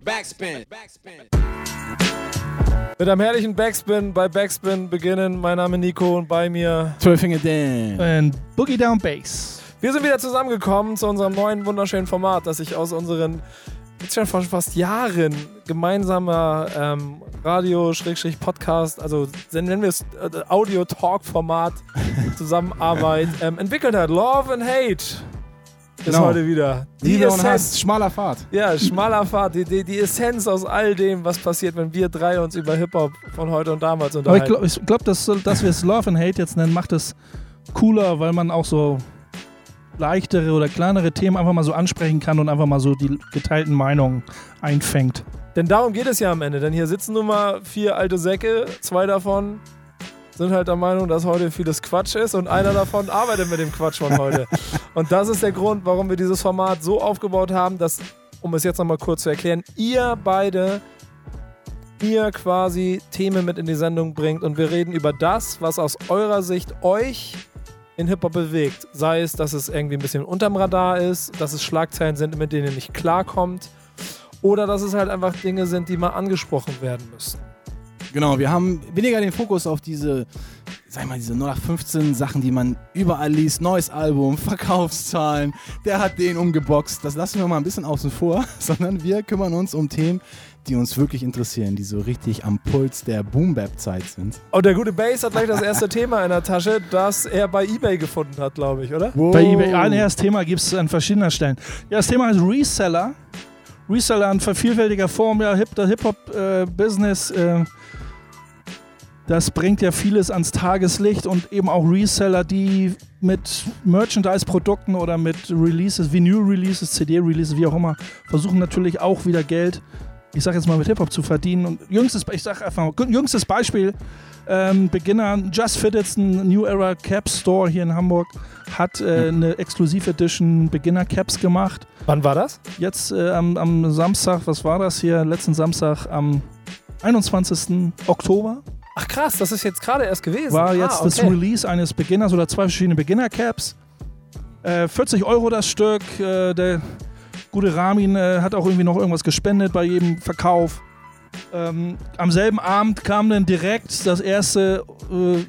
Backspin. Mit einem herrlichen Backspin bei Backspin beginnen. Mein Name ist Nico und bei mir. Twelfinger Dan. Und Boogie Down Bass. Wir sind wieder zusammengekommen zu unserem neuen wunderschönen Format, das sich aus unseren jetzt schon fast, fast Jahren gemeinsamer ähm, Radio-Podcast, also nennen wir es äh, Audio-Talk-Format, Zusammenarbeit ähm, entwickelt hat. Love and Hate ist Genau. heute wieder. Die Liebe und Essenz. Hass, schmaler Pfad. Ja, schmaler Pfad, die, die, die Essenz aus all dem, was passiert, wenn wir drei uns über Hip-Hop von heute und damals Aber ich unterhalten. glaube, glaub, dass, dass wir es Love and Hate jetzt nennen, macht es cooler, weil man auch so leichtere oder kleinere Themen einfach mal so ansprechen kann und einfach mal so die geteilten Meinungen einfängt. Denn darum geht es ja am Ende. Denn hier sitzen nun mal vier alte Säcke, zwei davon sind halt der Meinung, dass heute vieles Quatsch ist und einer davon arbeitet mit dem Quatsch von heute. Und das ist der Grund, warum wir dieses Format so aufgebaut haben, dass, um es jetzt nochmal kurz zu erklären, ihr beide mir quasi Themen mit in die Sendung bringt und wir reden über das, was aus eurer Sicht euch in Hip-Hop bewegt. Sei es, dass es irgendwie ein bisschen unterm Radar ist, dass es Schlagzeilen sind, mit denen ihr nicht klarkommt oder dass es halt einfach Dinge sind, die mal angesprochen werden müssen. Genau, wir haben weniger den Fokus auf diese, sag ich mal, diese 0815 Sachen, die man überall liest. Neues Album, Verkaufszahlen, der hat den umgeboxt. Das lassen wir mal ein bisschen außen vor, sondern wir kümmern uns um Themen, die uns wirklich interessieren, die so richtig am Puls der Boom-Bap-Zeit sind. Und der gute Bass hat gleich das erste Thema in der Tasche, das er bei EBay gefunden hat, glaube ich, oder? Bei eBay, ah, nee, das Thema gibt es an verschiedenen Stellen. Ja, das Thema heißt Reseller. Reseller in vielfältiger Form, ja, Hip-Hop-Business, äh, das bringt ja vieles ans Tageslicht und eben auch Reseller, die mit Merchandise-Produkten oder mit Releases, Vinyl-Releases, CD-Releases, wie auch immer, versuchen natürlich auch wieder Geld, ich sag jetzt mal, mit Hip-Hop zu verdienen. Und jüngstes, ich sag einfach mal, jüngstes Beispiel, ähm, Beginner, Just Fitteds, ein New Era Cap Store hier in Hamburg, hat äh, eine Exclusive Edition Beginner Caps gemacht. Wann war das? Jetzt äh, am, am Samstag, was war das hier? Letzten Samstag am 21. Oktober Ach krass, das ist jetzt gerade erst gewesen. war jetzt ah, das okay. Release eines Beginners oder zwei verschiedene Beginner Caps. Äh, 40 Euro das Stück. Äh, der gute Ramin äh, hat auch irgendwie noch irgendwas gespendet bei jedem Verkauf. Ähm, am selben Abend kam dann direkt das erste äh,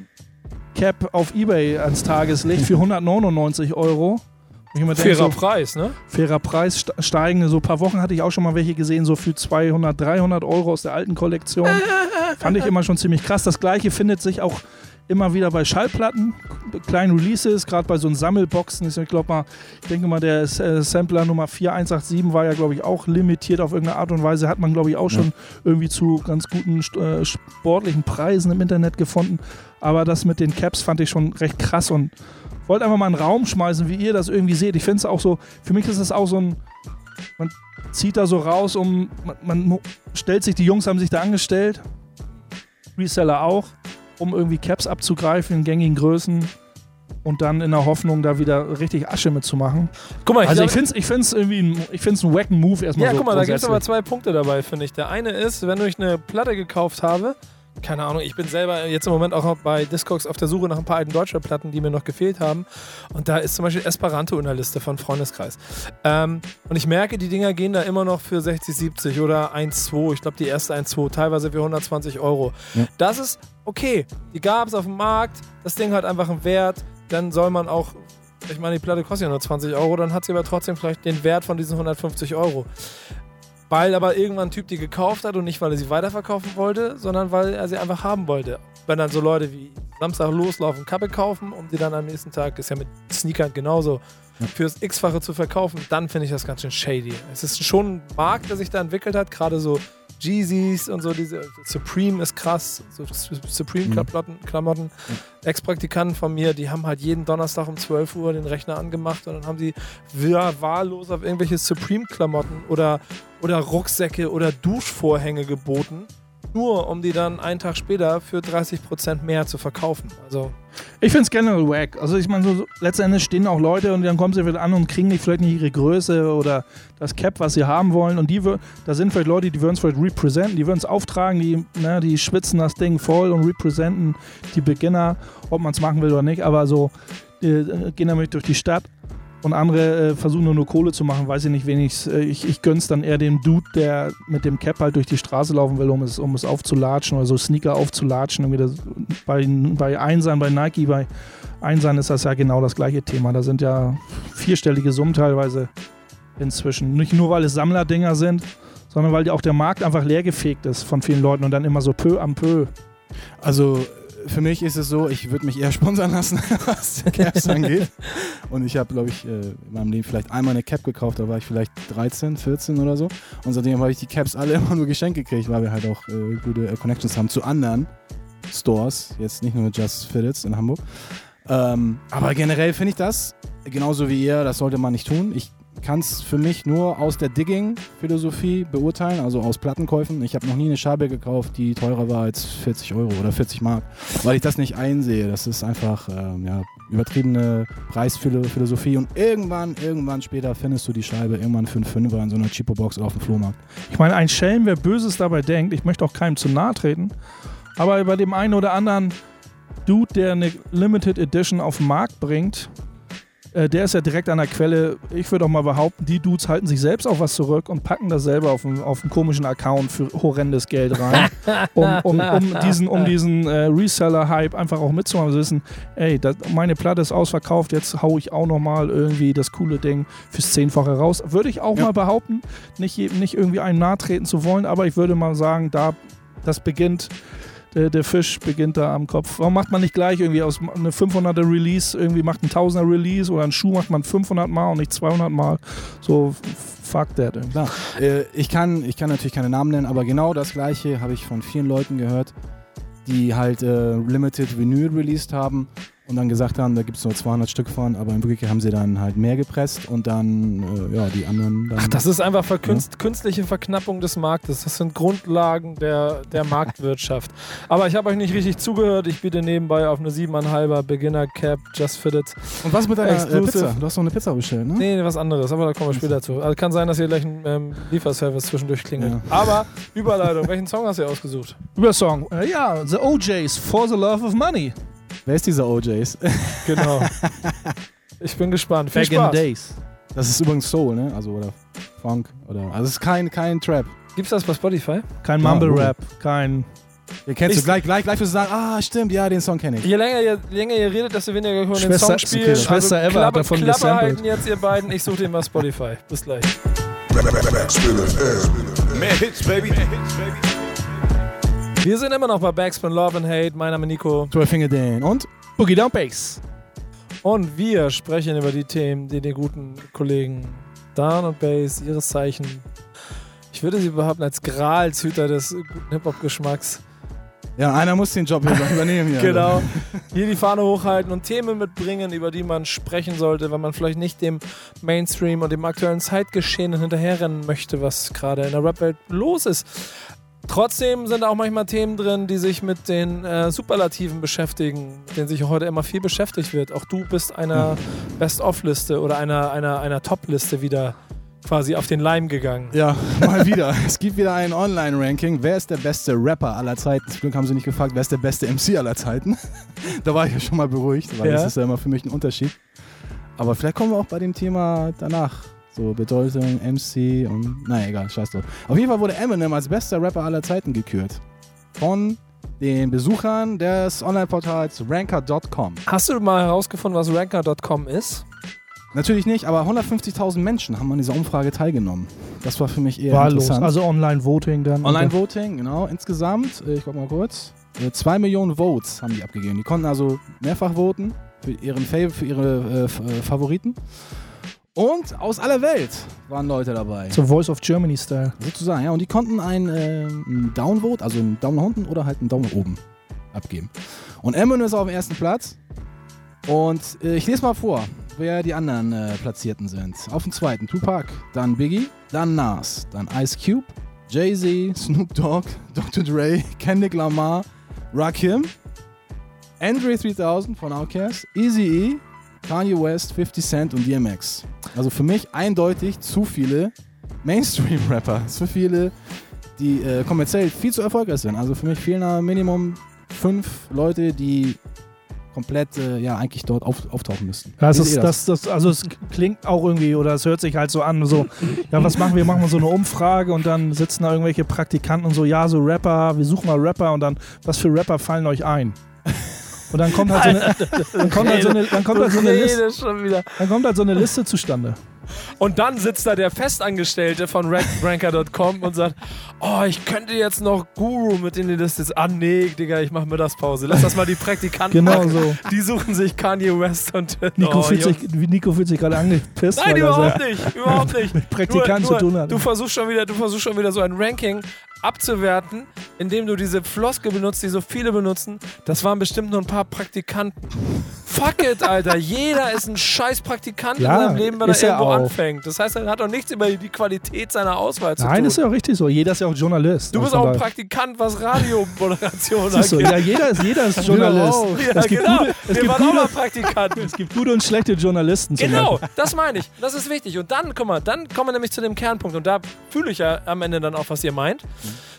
Cap auf Ebay ans Tageslicht für 199 Euro. Fairer so, Preis, ne? fairer Preis st- steigende. So ein paar Wochen hatte ich auch schon mal welche gesehen, so für 200, 300 Euro aus der alten Kollektion. Fand ich immer schon ziemlich krass. Das gleiche findet sich auch immer wieder bei Schallplatten, kleinen Releases, gerade bei so einen Sammelboxen. Ich glaube mal, ich denke mal, der äh, Sampler Nummer 4187 war ja, glaube ich, auch limitiert auf irgendeine Art und Weise. Hat man, glaube ich, auch schon irgendwie zu ganz guten äh, sportlichen Preisen im Internet gefunden. Aber das mit den Caps fand ich schon recht krass und wollte einfach mal einen Raum schmeißen, wie ihr das irgendwie seht. Ich finde es auch so, für mich ist es auch so ein, man zieht da so raus, um, man, man stellt sich, die Jungs haben sich da angestellt, Reseller auch, um irgendwie Caps abzugreifen in gängigen Größen und dann in der Hoffnung, da wieder richtig Asche mitzumachen. Guck mal, ich Also ich finde es ich find's irgendwie ein, ich find's einen wacken Move erstmal Ja, so guck mal, da gibt es aber zwei Punkte dabei, finde ich. Der eine ist, wenn ich eine Platte gekauft habe, keine Ahnung, ich bin selber jetzt im Moment auch bei Discogs auf der Suche nach ein paar alten Deutschrap-Platten, die mir noch gefehlt haben. Und da ist zum Beispiel Esperanto in der Liste von Freundeskreis. Ähm, und ich merke, die Dinger gehen da immer noch für 60, 70 oder 1,2. Ich glaube, die erste 1,2, teilweise für 120 Euro. Ja. Das ist okay. Die gab es auf dem Markt, das Ding hat einfach einen Wert. Dann soll man auch ich meine, die Platte kostet ja nur 20 Euro, dann hat sie aber trotzdem vielleicht den Wert von diesen 150 Euro. Weil aber irgendwann ein Typ die gekauft hat und nicht, weil er sie weiterverkaufen wollte, sondern weil er sie einfach haben wollte. Wenn dann so Leute wie Samstag loslaufen, Kappe kaufen, um die dann am nächsten Tag, ist ja mit Sneakern genauso, fürs X-Fache zu verkaufen, dann finde ich das ganz schön shady. Es ist schon ein Markt, der sich da entwickelt hat, gerade so Jeezys und so, diese Supreme ist krass, so Supreme-Klamotten. Klamotten. Ex-Praktikanten von mir, die haben halt jeden Donnerstag um 12 Uhr den Rechner angemacht und dann haben sie wahllos auf irgendwelche Supreme-Klamotten oder, oder Rucksäcke oder Duschvorhänge geboten, nur um die dann einen Tag später für 30% mehr zu verkaufen. Also Ich finde es generell wack. Also ich meine, so, so, letztendlich stehen auch Leute und dann kommen sie wieder an und kriegen nicht vielleicht nicht ihre Größe oder das Cap, was sie haben wollen. Und die, da sind vielleicht Leute, die würden es vielleicht representen, die würden es auftragen, die, ne, die schwitzen das Ding voll und representen die Beginner, ob man es machen will oder nicht. Aber so, äh, gehen damit durch die Stadt und andere äh, versuchen nur, nur Kohle zu machen, weiß ich nicht, wen ich's, äh, ich Ich gönn's dann eher dem Dude, der mit dem Cap halt durch die Straße laufen will, um es, um es aufzulatschen oder so Sneaker aufzulatschen. Irgendwie das, bei, bei Einsern, bei Nike, bei Einsern ist das ja genau das gleiche Thema. Da sind ja vierstellige Summen teilweise inzwischen. Nicht nur, weil es Sammlerdinger sind, sondern weil auch der Markt einfach leergefegt ist von vielen Leuten und dann immer so peu am peu. Also für mich ist es so, ich würde mich eher sponsern lassen, was Caps angeht. Und ich habe, glaube ich, äh, in meinem Leben vielleicht einmal eine Cap gekauft, da war ich vielleicht 13, 14 oder so. Und seitdem habe ich die Caps alle immer nur geschenkt gekriegt, weil wir halt auch äh, gute äh, Connections haben zu anderen Stores, jetzt nicht nur Just Fitteds in Hamburg. Ähm, aber generell finde ich das, genauso wie ihr, das sollte man nicht tun. Ich kann es für mich nur aus der Digging-Philosophie beurteilen, also aus Plattenkäufen. Ich habe noch nie eine Scheibe gekauft, die teurer war als 40 Euro oder 40 Mark, weil ich das nicht einsehe. Das ist einfach ähm, ja, übertriebene Preisphilosophie und irgendwann, irgendwann später findest du die Scheibe irgendwann für einen Fünfer in so einer Cheapo-Box oder auf dem Flohmarkt. Ich meine, ein Schelm, wer Böses dabei denkt, ich möchte auch keinem zu nahe treten, aber bei dem einen oder anderen Dude, der eine Limited Edition auf den Markt bringt, äh, der ist ja direkt an der Quelle. Ich würde auch mal behaupten, die Dudes halten sich selbst auf was zurück und packen das selber auf einen, auf einen komischen Account für horrendes Geld rein, um, um, um diesen, um diesen äh, Reseller-Hype einfach auch mitzumachen. Also wissen, ey, das, meine Platte ist ausverkauft, jetzt haue ich auch nochmal irgendwie das coole Ding fürs Zehnfache raus. Würde ich auch Ja. mal behaupten, nicht, nicht irgendwie einem nahe treten zu wollen, aber ich würde mal sagen, da das beginnt der, der Fisch beginnt da am Kopf. Warum macht man nicht gleich irgendwie aus eine 500er Release, irgendwie macht ein 1000er Release oder einen Schuh macht man 500 Mal und nicht 200 Mal? So, fuck that. Irgendwie. Klar. Äh, ich, kann, ich kann natürlich keine Namen nennen, aber genau das gleiche habe ich von vielen Leuten gehört, die halt äh, Limited Vinyl released haben und dann gesagt haben, da gibt es nur 200 Stück von, aber in Wirklichkeit haben sie dann halt mehr gepresst und dann, äh, ja, die anderen dann. Ach, das ist einfach verkünst, künstliche Verknappung des Marktes. Das sind Grundlagen der, der Marktwirtschaft. Aber ich habe euch nicht richtig zugehört. Ich biete nebenbei auf eine 7,5er Beginner Cap Just Fitted. und was mit deiner äh, Exclusive. Pizza? Du hast noch eine Pizza bestellt, ne? Nee, was anderes, aber da kommen wir später zu. Also kann sein, dass hier gleich ein ähm, Lieferservice zwischendurch klingelt. Ja. Aber Überleitung, welchen Song hast du ausgesucht? Über Song. Äh, ja, The OJs, For the Love of Money. Wer ist dieser OJs? Genau. Ich bin gespannt. Viel Back in Spaß. the days. Das ist übrigens Soul, ne? Also, oder Funk, oder. Also, es ist kein, kein Trap. Gibt's das bei Spotify? Kein Ja, Mumble. Rap, kein. Den kennst Ich- du gleich, gleich, gleich wirst du sagen, ah, stimmt, ja, den Song kenne ich. Je länger ihr, je länger ihr redet, desto weniger wir den Schwester- Song spielen. okay. Schwester also Eva hat Klappe, davon Klappe gesampelt. halten jetzt ihr beiden. Ich suche den mal Spotify. Bis gleich. Backspin FM. Mehr Hits, baby. Wir sind immer noch bei Backspin Love and Hate. Mein Name ist Nico. 12 Finger Dan. Und? Boogie Down Bass. Und wir sprechen über die Themen, die den guten Kollegen Dan und Bass, ihres Zeichen, ich würde sie behaupten, als Gralshüter des guten Hip-Hop-Geschmacks, Ja, einer muss den Job übernehmen hier. genau, hier die Fahne hochhalten und Themen mitbringen, über die man sprechen sollte, wenn man vielleicht nicht dem Mainstream und dem aktuellen Zeitgeschehen hinterherrennen möchte, was gerade in der Rap-Welt los ist. Trotzdem sind auch manchmal Themen drin, die sich mit den äh, Superlativen beschäftigen, mit denen sich heute immer viel beschäftigt wird. Auch du bist einer Best-of-Liste oder einer, einer, einer Top-Liste wieder quasi auf den Leim gegangen. Ja, mal wieder. Es gibt wieder ein Online-Ranking. Wer ist der beste Rapper aller Zeiten? Zum Glück haben sie nicht gefragt, wer ist der beste MC aller Zeiten. da war ich ja schon mal beruhigt, weil Ja. das ist ja immer für mich ein Unterschied. Aber vielleicht kommen wir auch bei dem Thema danach. So Bedeutung, MC und. Naja, egal, scheiß drauf. Auf jeden Fall wurde Eminem als bester Rapper aller Zeiten gekürt. Von den Besuchern des Online-Portals ranker.com. Hast du mal herausgefunden, was Ranker.com ist? Natürlich nicht, aber 150.000 Menschen haben an dieser Umfrage teilgenommen. Das war für mich eher Wahllos. interessant. Also Online-Voting dann. Online-Voting, genau. Insgesamt, äh, ich guck mal kurz, äh, zwei Millionen Votes haben die abgegeben. Die konnten also mehrfach voten für, ihren Fav für ihre äh, äh, Favoriten. Und aus aller Welt waren Leute dabei. So Voice of Germany-Style. Sozusagen, ja. Und die konnten ein, äh, ein Downvote, also einen Daumen nach unten oder halt einen Daumen nach oben abgeben. Und Eminem ist auf dem ersten Platz. Und äh, ich lese mal vor, wer die anderen äh, Platzierten sind. Auf dem zweiten Tupac, dann Biggie, dann Nas, dann Ice Cube, Jay-Z, Snoop Dogg, Dr. Dre, Kendrick Lamar, Rakim, Andre 3000 von Outkast, Eazy-E, Kanye West, 50 Cent und DMX. Also für mich eindeutig zu viele Mainstream-Rapper. Zu viele, die äh, kommerziell viel zu erfolgreich sind. Also für mich fehlen da Minimum fünf Leute, die komplett äh, ja eigentlich dort auf, auftauchen müssten. Das ist, das, das, also es klingt auch irgendwie oder es hört sich halt so an, so, ja, was machen wir? Machen wir so eine Umfrage und dann sitzen da irgendwelche Praktikanten und so, ja, so Rapper, wir suchen mal Rapper und dann, was für Rapper fallen euch ein? Und dann kommt halt so eine, dann kommt halt so eine, dann kommt halt so eine Liste, redest schon wieder. dann kommt halt so eine Liste zustande. Und dann sitzt da der Festangestellte von Rank- Ranker.com und sagt, oh, ich könnte jetzt noch Guru mit in die Liste. Ah, nee, Digga, ich mach Mittagspause. Lass das mal die Praktikanten Genau machen. so. Die suchen sich Kanye West und Nico, oh, fühlt, sich, Nico fühlt sich gerade angepisst, Nein, er überhaupt so, nicht, überhaupt nicht. Praktikanten Nur- zu tun hat. Du versuchst schon wieder, du versuchst schon wieder so ein Ranking abzuwerten, indem du diese Floskel benutzt, die so viele benutzen. Das waren bestimmt nur ein paar Praktikanten. Fuck it, Alter. Jeder ist ein scheiß Praktikant Ja, in seinem Leben, wenn er er irgendwo auch. Anfängt. Das heißt, er hat auch nichts über die Qualität seiner Auswahl zu Nein, tun. ist ja auch richtig so. Jeder ist ja auch Journalist. du Und bist auch ein Praktikant, was Radiomoderation angeht. ja, jeder ist, jeder ist Journalist. auch. Ja, es gibt genau. gute- es Wir gibt waren auch gute- mal Praktikanten. Es gibt gute und schlechte Journalisten. Genau, Beispiel. das meine ich. Das ist wichtig. Und dann, guck mal, dann kommen wir nämlich zu dem Kernpunkt. Und da fühle ich ja am Ende dann auch, was ihr meint.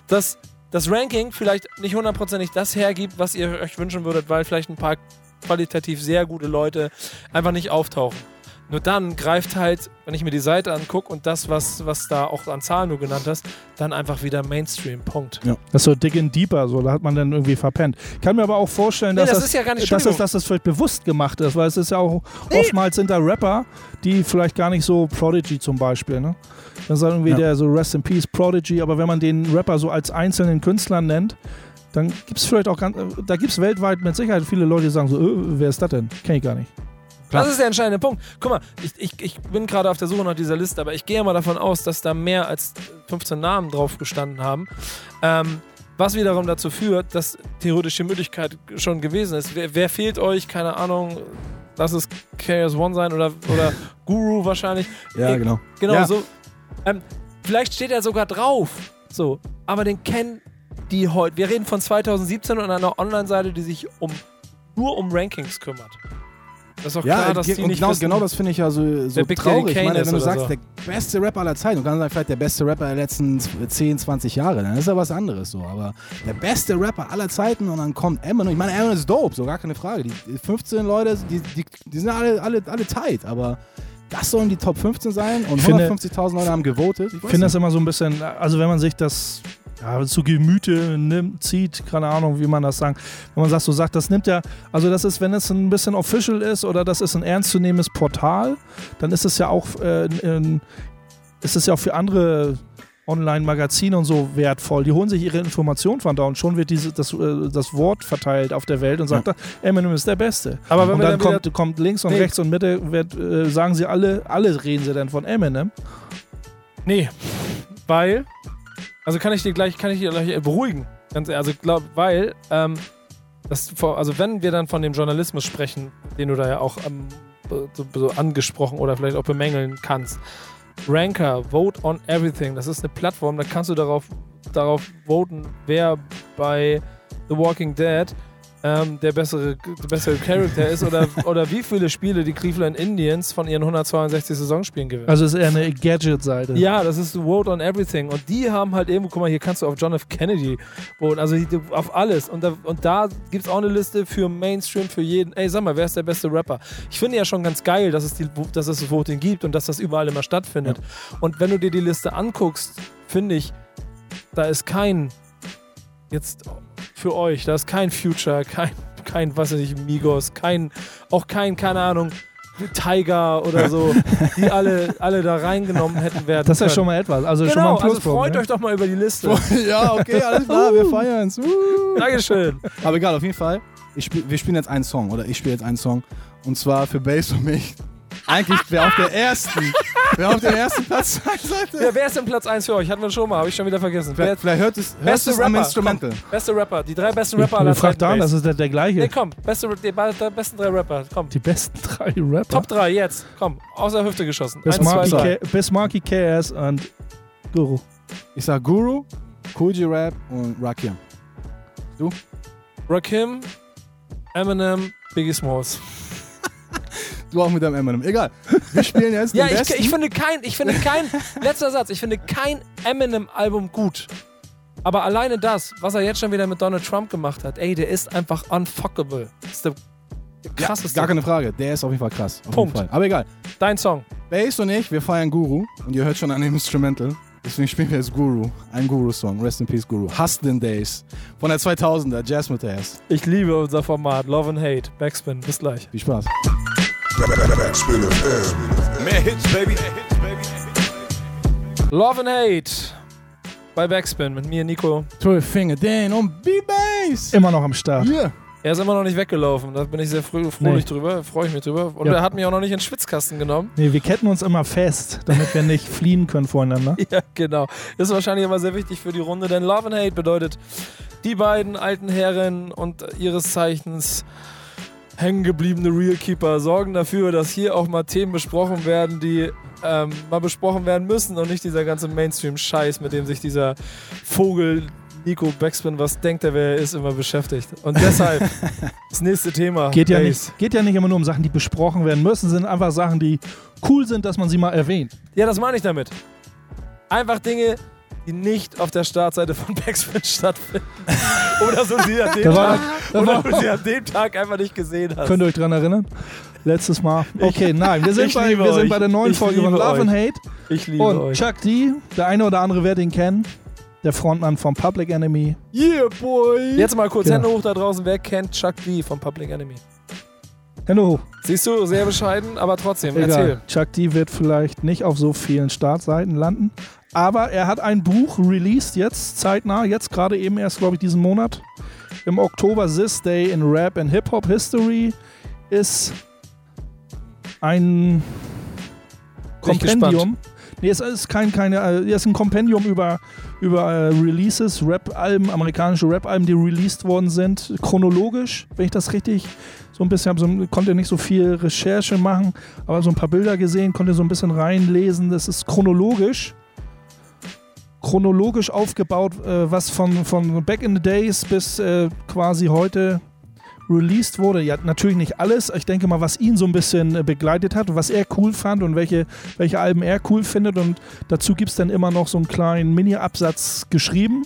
Dass das Ranking vielleicht nicht hundertprozentig das hergibt, was ihr euch wünschen würdet, weil vielleicht ein paar qualitativ sehr gute Leute einfach nicht auftauchen. Nur dann greift halt, wenn ich mir die Seite angucke und das, was, was da auch an Zahlen du genannt hast, dann einfach wieder Mainstream. Punkt. Das ist so dick in deeper, so, da hat man dann irgendwie verpennt. Kann mir aber auch vorstellen, Nee, dass das das, ist ja gar nicht dass, das, dass das vielleicht bewusst gemacht ist, weil es ist ja auch, oftmals sind da Rapper, die vielleicht gar nicht so Prodigy zum Beispiel, ne? Dann sagt irgendwie Ja. der so Rest in Peace Prodigy, aber wenn man den Rapper so als einzelnen Künstler nennt, dann gibt es vielleicht auch ganz, äh, da gibt es weltweit mit Sicherheit viele Leute, die sagen so, äh, wer ist das denn? Kenn ich gar nicht. Das ist der entscheidende Punkt. Guck mal, ich, ich, ich bin gerade auf der Suche nach dieser Liste, aber ich gehe mal davon aus, dass da mehr als 15 Namen drauf gestanden haben. Ähm, was wiederum dazu führt, dass theoretisch die Möglichkeit schon gewesen ist. Wer, wer fehlt euch? Keine Ahnung. Lass es KS One sein oder, oder Guru wahrscheinlich. Ja, Ich- genau. Genau Ja. so. Ähm, vielleicht steht er sogar drauf. So. Aber den kennen die heute. Wir reden von 2017 und einer Online-Seite, die sich um, nur um Rankings kümmert. Das ist doch Ja, klar, dass ge- die und nicht genau, wissen, genau das finde ich ja so, so traurig. Ich meine, wenn du sagst, so. der beste Rapper aller Zeiten, du kannst sagen, vielleicht der beste Rapper der letzten 10, 20 Jahre, dann ist ja was anderes so. Aber der beste Rapper aller Zeiten und dann kommt Eminem. Ich meine, Eminem ist dope, so gar keine Frage. Die die 15 Leute, die, die, die sind alle, alle, alle tight, aber das sollen die Top 15 sein und Ich finde- 150.000 Leute haben gewotet. Ich finde das immer so ein bisschen, also wenn man sich das ja, zu Gemüte nimmt, zieht, keine Ahnung, wie man das sagt. Wenn man sagt, so sagt, das nimmt ja, also das ist, wenn es ein bisschen official ist oder das ist ein ernstzunehmendes Portal, dann ist es ja auch, äh, ein, ist es ja auch für andere Online-Magazine und so wertvoll. Die holen sich ihre Informationen von da und schon wird diese, das, äh, das Wort verteilt auf der Welt und sagt, Eminem ist der Beste. Aber wenn und dann dann kommt, kommt links und Nee. rechts und Mitte, wird, äh, sagen sie alle, alle reden sie dann von Eminem. Nee, weil, also kann ich dir gleich, kann ich dir gleich beruhigen. Ganz ehrlich, also glaub, weil, ähm, das, also wenn wir dann von dem Journalismus sprechen, den du da ja auch ähm, so, so angesprochen oder vielleicht auch bemängeln kannst. Ranker, Vote on Everything, das ist eine Plattform, da kannst du darauf, darauf voten, wer bei The Walking Dead ähm, der bessere, der bessere Charakter ist oder, oder wie viele Spiele die Cleveland Indians von ihren 162 Saisonspielen gewinnen. Also es ist eher eine Gadget-Seite. Ja, das ist Vote on Everything. Und die haben halt irgendwo, guck mal, hier kannst du auf John F. Kennedy voten. Also auf alles. Und da, und da gibt es auch eine Liste für Mainstream, für jeden. Ey, sag mal, wer ist der beste Rapper? Ich finde ja schon ganz geil, dass es, die, dass es das Voting gibt und dass das überall immer stattfindet. Und wenn du dir die Liste anguckst, finde ich, da ist kein, jetzt für euch, da ist kein Future, kein, kein, was weiß ich, Migos, kein, auch kein, keine Ahnung, Tiger oder so, die alle, alle da reingenommen hätten werden Das ist ja schon mal etwas. Also schon mal Genau, ein also Pluspunkt. freut ne? euch doch mal über die Liste. ja, okay, alles klar, wir feiern's. Uh. Dankeschön. Aber egal, auf jeden Fall. Ich spiel, wir spielen jetzt einen Song, oder ich spiele jetzt einen Song. Und zwar für Bass und mich. Eigentlich wer auf der ersten, wer auf dem ersten Platz sein sollte. Wer, wer ist denn Platz 1 für euch? Hatten wir schon mal, habe ich schon wieder vergessen. Wer, Vielleicht, vielleicht hört es, hört beste es am Rapper. Instrumental. Komm, beste Rapper. Die drei besten Rapper aller Zeiten. an, das ist der, der gleiche. Nee, komm. Beste, die, die besten drei Rapper. Komm. Die besten drei Rapper. Top 3 jetzt. Komm. Aus der Hüfte geschossen. Zwei, Marky, KS und Guru. Ich sag Guru, G Rap und Rakim. Rakim, Eminem, Biggie Smalls. Du auch mit deinem Eminem. Egal. Wir spielen jetzt Ja, den ich, besten. ich finde kein, ich finde kein, letzter Satz, ich finde kein Eminem-Album gut. Aber alleine das, was er jetzt schon wieder mit Donald Trump gemacht hat, ey, der ist einfach unfuckable. Das ist der krasseste. Gar keine Frage. Der ist auf jeden Fall krass. Auf Punkt. Jeden Fall. Aber egal. Dein Song. Bass und ich, wir feiern Guru. Und ihr hört schon an dem Instrumental. Deswegen spielen wir jetzt Guru. Ein Guru-Song. Rest in Peace, Guru. Hustlin' Days. Von der 2000er. Jazz mit S. Ich liebe unser Format. Love and Hate. Backspin. Bis gleich. Viel Spaß. Mehr Hits, baby. Love and Hate. Bei Backspin mit mir, Nico. 12 Finger Dan und B-Bass. Immer noch am Start. Yeah. Er ist immer noch nicht weggelaufen. Da bin ich sehr fröh fröhlich Nee. drüber. Freue ich mich drüber. Und Ja. er hat mich auch noch nicht in den Schwitzkasten genommen. Nee, wir ketten uns immer fest, damit wir nicht fliehen können voreinander. Ja, genau. Ist wahrscheinlich immer sehr wichtig für die Runde, denn Love and Hate bedeutet, die beiden alten Herren und ihres Zeichens hängengebliebene Realkeeper sorgen dafür, dass hier auch mal Themen besprochen werden, die ähm, mal besprochen werden müssen und nicht dieser ganze Mainstream-Scheiß, mit dem sich dieser Vogel Nico Backspin, was denkt er, wer er ist, immer beschäftigt. Und deshalb das nächste Thema. Geht ja, nicht, geht ja nicht immer nur um Sachen, die besprochen werden müssen, sind einfach Sachen, die cool sind, dass man sie mal erwähnt. Ja, das meine ich damit. Einfach Dinge, die nicht auf der Startseite von Backspin stattfinden. Oder so sie an dem Da war- Tag, da oder war- sie an dem Tag einfach nicht gesehen hast. Könnt ihr euch dran erinnern? Letztes Mal. Okay, nein, wir sind, bei, wir sind euch. bei der neuen Ich Folge von Love and Hate. ich liebe Und euch. Chuck D, der eine oder andere wird ihn kennen. Der Frontmann von Public Enemy. Yeah, boy. Jetzt mal kurz Genau. Hände hoch da draußen. Wer kennt Chuck D von Public Enemy? Hände hoch. Siehst du, sehr bescheiden, aber trotzdem, Egal. erzähl. Chuck D wird vielleicht nicht auf so vielen Startseiten landen. Aber er hat ein Buch released jetzt, zeitnah, jetzt gerade eben erst, glaube ich, diesen Monat. Im Oktober, This Day in Rap and Hip-Hop History ist ein Kompendium. Nee, es ist kein, keine, äh, es ist ein Kompendium über, über äh, Releases, Rap-Alben, amerikanische Rap-Alben, die released worden sind, chronologisch, wenn ich das richtig so ein bisschen, so, konnte nicht so viel Recherche machen, aber so ein paar Bilder gesehen, konnte so ein bisschen reinlesen. Das ist chronologisch. Chronologisch aufgebaut, äh, was von, von Back in the Days bis äh, quasi heute released wurde. Ja, natürlich nicht alles. Ich denke mal, was ihn so ein bisschen äh, begleitet hat, was er cool fand und welche, welche Alben er cool findet. Und dazu gibt es dann immer noch so einen kleinen Mini-Absatz geschrieben.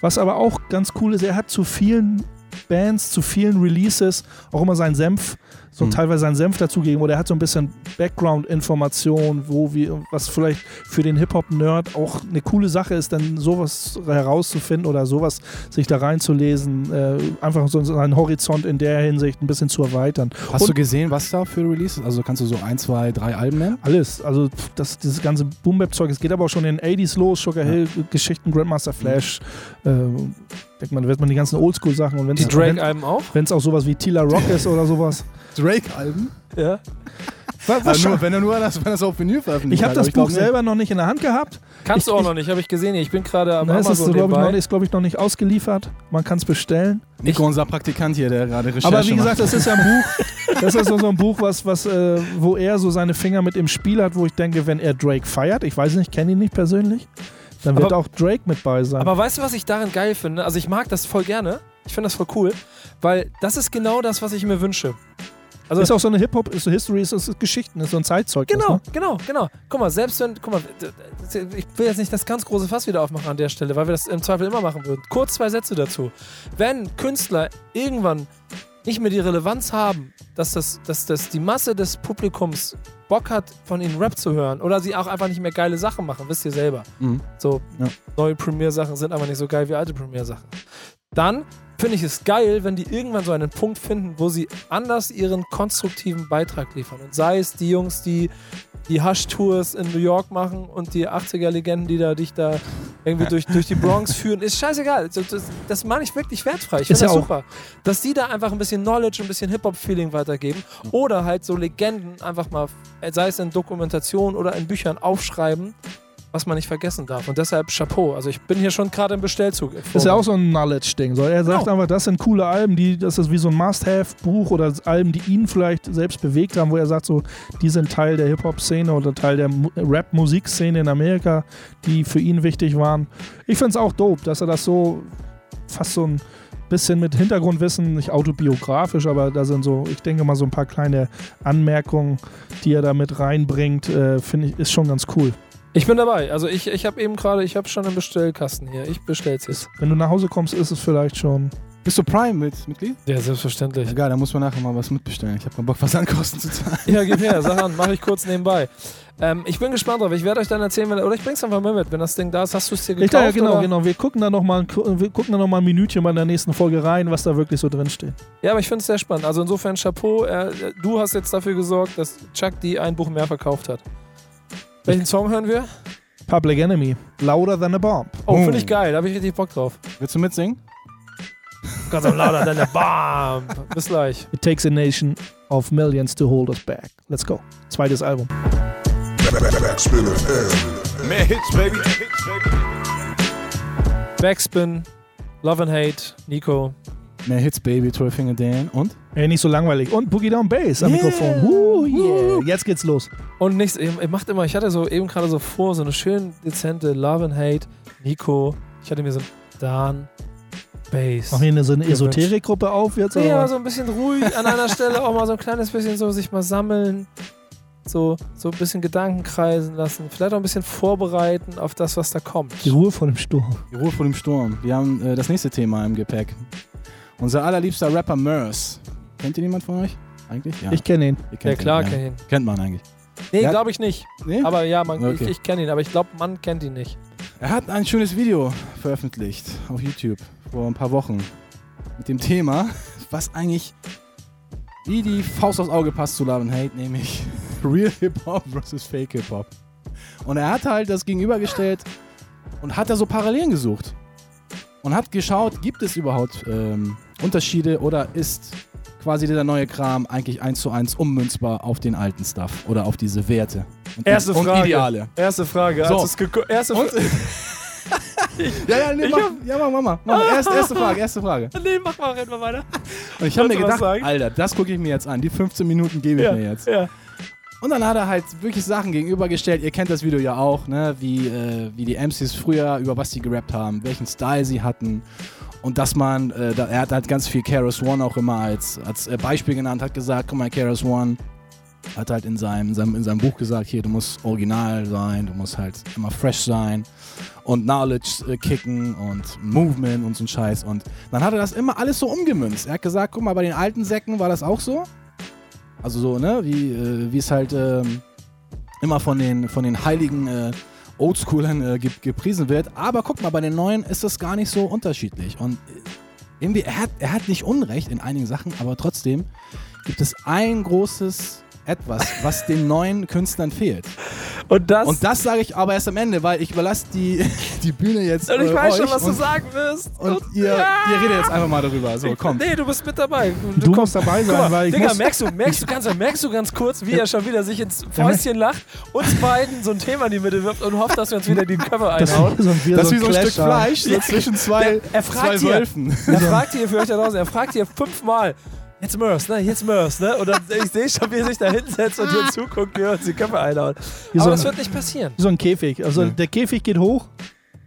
Was aber auch ganz cool ist, er hat zu vielen Bands, zu vielen Releases auch immer seinen Senf, so Mhm. teilweise seinen Senf dazugegeben. Oder er hat so ein bisschen Background-Information, wo wir, was vielleicht für den Hip-Hop-Nerd auch eine coole Sache ist, dann sowas herauszufinden oder sowas sich da reinzulesen, äh, einfach so seinen Horizont in der Hinsicht ein bisschen zu erweitern. Hast Und- du gesehen, was da für Releases? Also kannst du so ein, zwei, drei Alben nennen? Alles, also das, dieses ganze Boom-Bap-Zeug, es geht aber auch schon in den 80s los, Sugar Hill-Geschichten, Grandmaster Flash, äh, denkt man, wird man die ganzen Oldschool-Sachen und wenn Die es Drake-Alben auch? wenn es auch sowas wie Tila Rock ist oder sowas. Drake-Alben? Ja. Was, Also nur, wenn er nur das, wenn das auf Vinyl veröffentlicht ich habe das Buch glaub selber noch nicht in der Hand gehabt. Kannst du Ich- auch noch nicht, habe ich gesehen. Ich bin gerade am ist es, Amazon glaube ich, noch, ist, glaube ich, noch nicht ausgeliefert. Man kann es bestellen. Nico, unser Praktikant hier, der gerade Recherche Aber wie macht. gesagt, das ist ja ein Buch, das ist so so ein Buch, was, was, äh, wo er so seine Finger mit im Spiel hat, wo ich denke, wenn er Drake feiert, ich weiß nicht, kenne ihn nicht persönlich, dann wird Aber- auch Drake mit bei sein. Aber weißt du, was ich daran geil finde? Also ich mag das voll gerne. Ich finde das voll cool, weil das ist genau das, was ich mir wünsche. Also ist auch so eine Hip-Hop, ist so History, ist, ist Geschichten, ist so ein Zeitzeugnis. Genau, Ne? genau, genau. Guck mal, selbst wenn, guck mal, ich will jetzt nicht das ganz große Fass wieder aufmachen an der Stelle, weil wir das im Zweifel immer machen würden. Kurz zwei Sätze dazu. Wenn Künstler irgendwann nicht mehr die Relevanz haben, dass, das, dass das die Masse des Publikums Bock hat, von ihnen Rap zu hören oder sie auch einfach nicht mehr geile Sachen machen, wisst ihr selber. Mhm. So, Ja. neue Premiere-Sachen sind aber nicht so geil wie alte Premiere-Sachen. Dann finde ich es geil, wenn die irgendwann so einen Punkt finden, wo sie anders ihren konstruktiven Beitrag liefern. Und sei es die Jungs, die die Hush-Tours in New York machen und die 80er-Legenden, die da dich da irgendwie durch, durch die Bronx führen, ist scheißegal. Das, das, das meine ich wirklich wertfrei. Ich Ist finde ja das auch- super. Dass die da einfach ein bisschen Knowledge, ein bisschen Hip-Hop-Feeling weitergeben oder halt so Legenden einfach mal, sei es in Dokumentation oder in Büchern, aufschreiben, was man nicht vergessen darf. Und deshalb Chapeau. Also ich bin hier schon gerade im Bestellzug. Ist ja auch so ein Knowledge-Ding. So, er sagt Genau. einfach, das sind coole Alben, die, das ist wie so ein Must-Have-Buch oder Alben, die ihn vielleicht selbst bewegt haben, wo er sagt, so, die sind Teil der Hip-Hop-Szene oder Teil der Mu- Rap-Musikszene in Amerika, die für ihn wichtig waren. Ich finde es auch dope, dass er das so fast so ein bisschen mit Hintergrundwissen, nicht autobiografisch, aber da sind so, ich denke mal, so ein paar kleine Anmerkungen, die er da mit reinbringt, äh, finde ich, ist schon ganz cool. Ich bin dabei. Also ich, ich habe eben gerade, ich habe schon einen Bestellkasten hier. Ich bestell's jetzt. Wenn du nach Hause kommst, ist es vielleicht schon Bist du Prime mit Mitglied? Ja, selbstverständlich. Egal, da muss man nachher mal was mitbestellen. Ich habe keinen Bock, Versandkosten zu zahlen. Ja, gib her, sag an, mache ich kurz nebenbei. Ähm, ich bin gespannt drauf. Ich werde euch dann erzählen, wenn, oder ich bring's einfach mal mit. Wenn das Ding da ist, hast du es dir Ich gekauft? glaube, ja, genau, oder? genau. Wir gucken da noch mal, wir gucken da noch mal ein Minütchen mal in der nächsten Folge rein, was da wirklich so drin steht. Ja, aber ich finde es sehr spannend. Also insofern Chapeau. Äh, du hast jetzt dafür gesorgt, dass Chuck die ein Buch mehr verkauft hat. Welchen Song hören wir? Public Enemy, louder than a bomb. Oh, finde ich geil. Da habe ich richtig Bock drauf. Willst du mitsingen? Ganz am lauter than a bomb. Bis gleich. It takes a nation of millions to hold us back. Let's go. Zweites Album. Backspin FM. Mehr Hits, baby. Backspin, Love and Hate, Nico. Mehr Hits, Baby, 12 Finger Dan und? Ey, nicht so langweilig. Und Boogie Down Bass am Yeah. Mikrofon. Uh, yeah. Jetzt geht's los. Und nichts, ihr, macht immer, ich hatte so eben gerade so vor, so eine schön dezente Love and Hate, Nico. Ich hatte mir so ein Dan, Bass. Mach hier eine, so eine Esoterikgruppe auf jetzt. Ja, oder? so ein bisschen ruhig an einer Stelle, auch mal so ein kleines bisschen so sich mal sammeln. So, so ein bisschen Gedanken kreisen lassen. Vielleicht auch ein bisschen vorbereiten auf das, was da kommt. Die Ruhe vor dem Sturm. Die Ruhe vor dem Sturm. Wir haben äh, das nächste Thema im Gepäck. Unser allerliebster Rapper Murs. Kennt ihr jemand von euch? Eigentlich? Ja. Ich kenne ihn. Ja, klar, ihn, kenn ich ihn. Kennt man eigentlich. Nee, Ja. glaube ich nicht. Nee? Aber ja, man, Okay. ich, ich kenne ihn, aber ich glaube, man kennt ihn nicht. Er hat ein schönes Video veröffentlicht auf YouTube vor ein paar Wochen mit dem Thema, was eigentlich wie die Faust aufs Auge passt zu Love and Hate, nämlich Real Hip-Hop versus Fake Hip-Hop. Und er hat halt das gegenübergestellt und hat da so Parallelen gesucht. Und hat geschaut, gibt es überhaupt ähm, Unterschiede oder ist quasi der neue Kram eigentlich eins zu eins ummünzbar auf den alten Stuff oder auf diese Werte und, Erste und Frage. Ideale. Erste Frage. So. erste Und, Fra- ja, ja, nee, mach, hab- ja, mach, mach mal. Mach mal. Erste, Frage, erste Frage. nee, mach mal, renn mal weiter. Und ich habe mir gedacht? Alter, das gucke ich mir jetzt an. Die 15 Minuten gebe ich Ja, mir jetzt. ja. Und dann hat er halt wirklich Sachen gegenübergestellt. Ihr kennt das Video ja auch, ne? Wie, äh, wie die MCs früher, über was die gerappt haben, welchen Style sie hatten. Und dass man, äh, da, er hat halt ganz viel Keras One auch immer als, als äh, Beispiel genannt, hat gesagt, guck mal, Keras One hat halt in seinem, in, seinem, in seinem Buch gesagt, hier, du musst original sein, du musst halt immer fresh sein und Knowledge äh, kicken und Movement und so ein Scheiß. Und dann hat er das immer alles so umgemünzt. Er hat gesagt, guck mal, bei den alten Säcken war das auch so. Also so, ne, wie, äh, es halt ähm, immer von den, von den heiligen äh, Oldschoolern äh, ge gepriesen wird. Aber guck mal, bei den neuen ist das gar nicht so unterschiedlich. Und äh, irgendwie, er hat, er hat nicht Unrecht in einigen Sachen, aber trotzdem gibt es ein großes Etwas, was den neuen Künstlern fehlt. Und das. Und das sage ich aber erst am Ende, weil ich überlasse die, die Bühne jetzt und ich äh, weiß schon, was du und, sagen wirst. und ihr, ihr redet jetzt einfach mal darüber. So, kommt. Nee, du bist mit dabei. Du musst dabei sein, mal, weil ich Digga, muss, merkst du, merkst du ganz, merkst du ganz kurz, wie er schon wieder sich ins Fäustchen lacht, uns beiden so ein Thema in die Mitte wirft und hofft, dass wir uns wieder die Köpfe das einhauen. ist so, ein- Das ist wie so ein Clash Stück. Fleisch so zwischen zwei, Der- er zwei fragt hier, Wölfen. er fragt hier für euch da draußen, er fragt hier fünfmal, jetzt Mörs, ne, jetzt Mörs, ne, und dann, ich sehe schon, wie er sich da hinsetzt und hier zuguckt, wie wir uns die Köpfe so Aber ein- das wird nicht passieren. So ein Käfig. Also Ja. der Käfig geht hoch.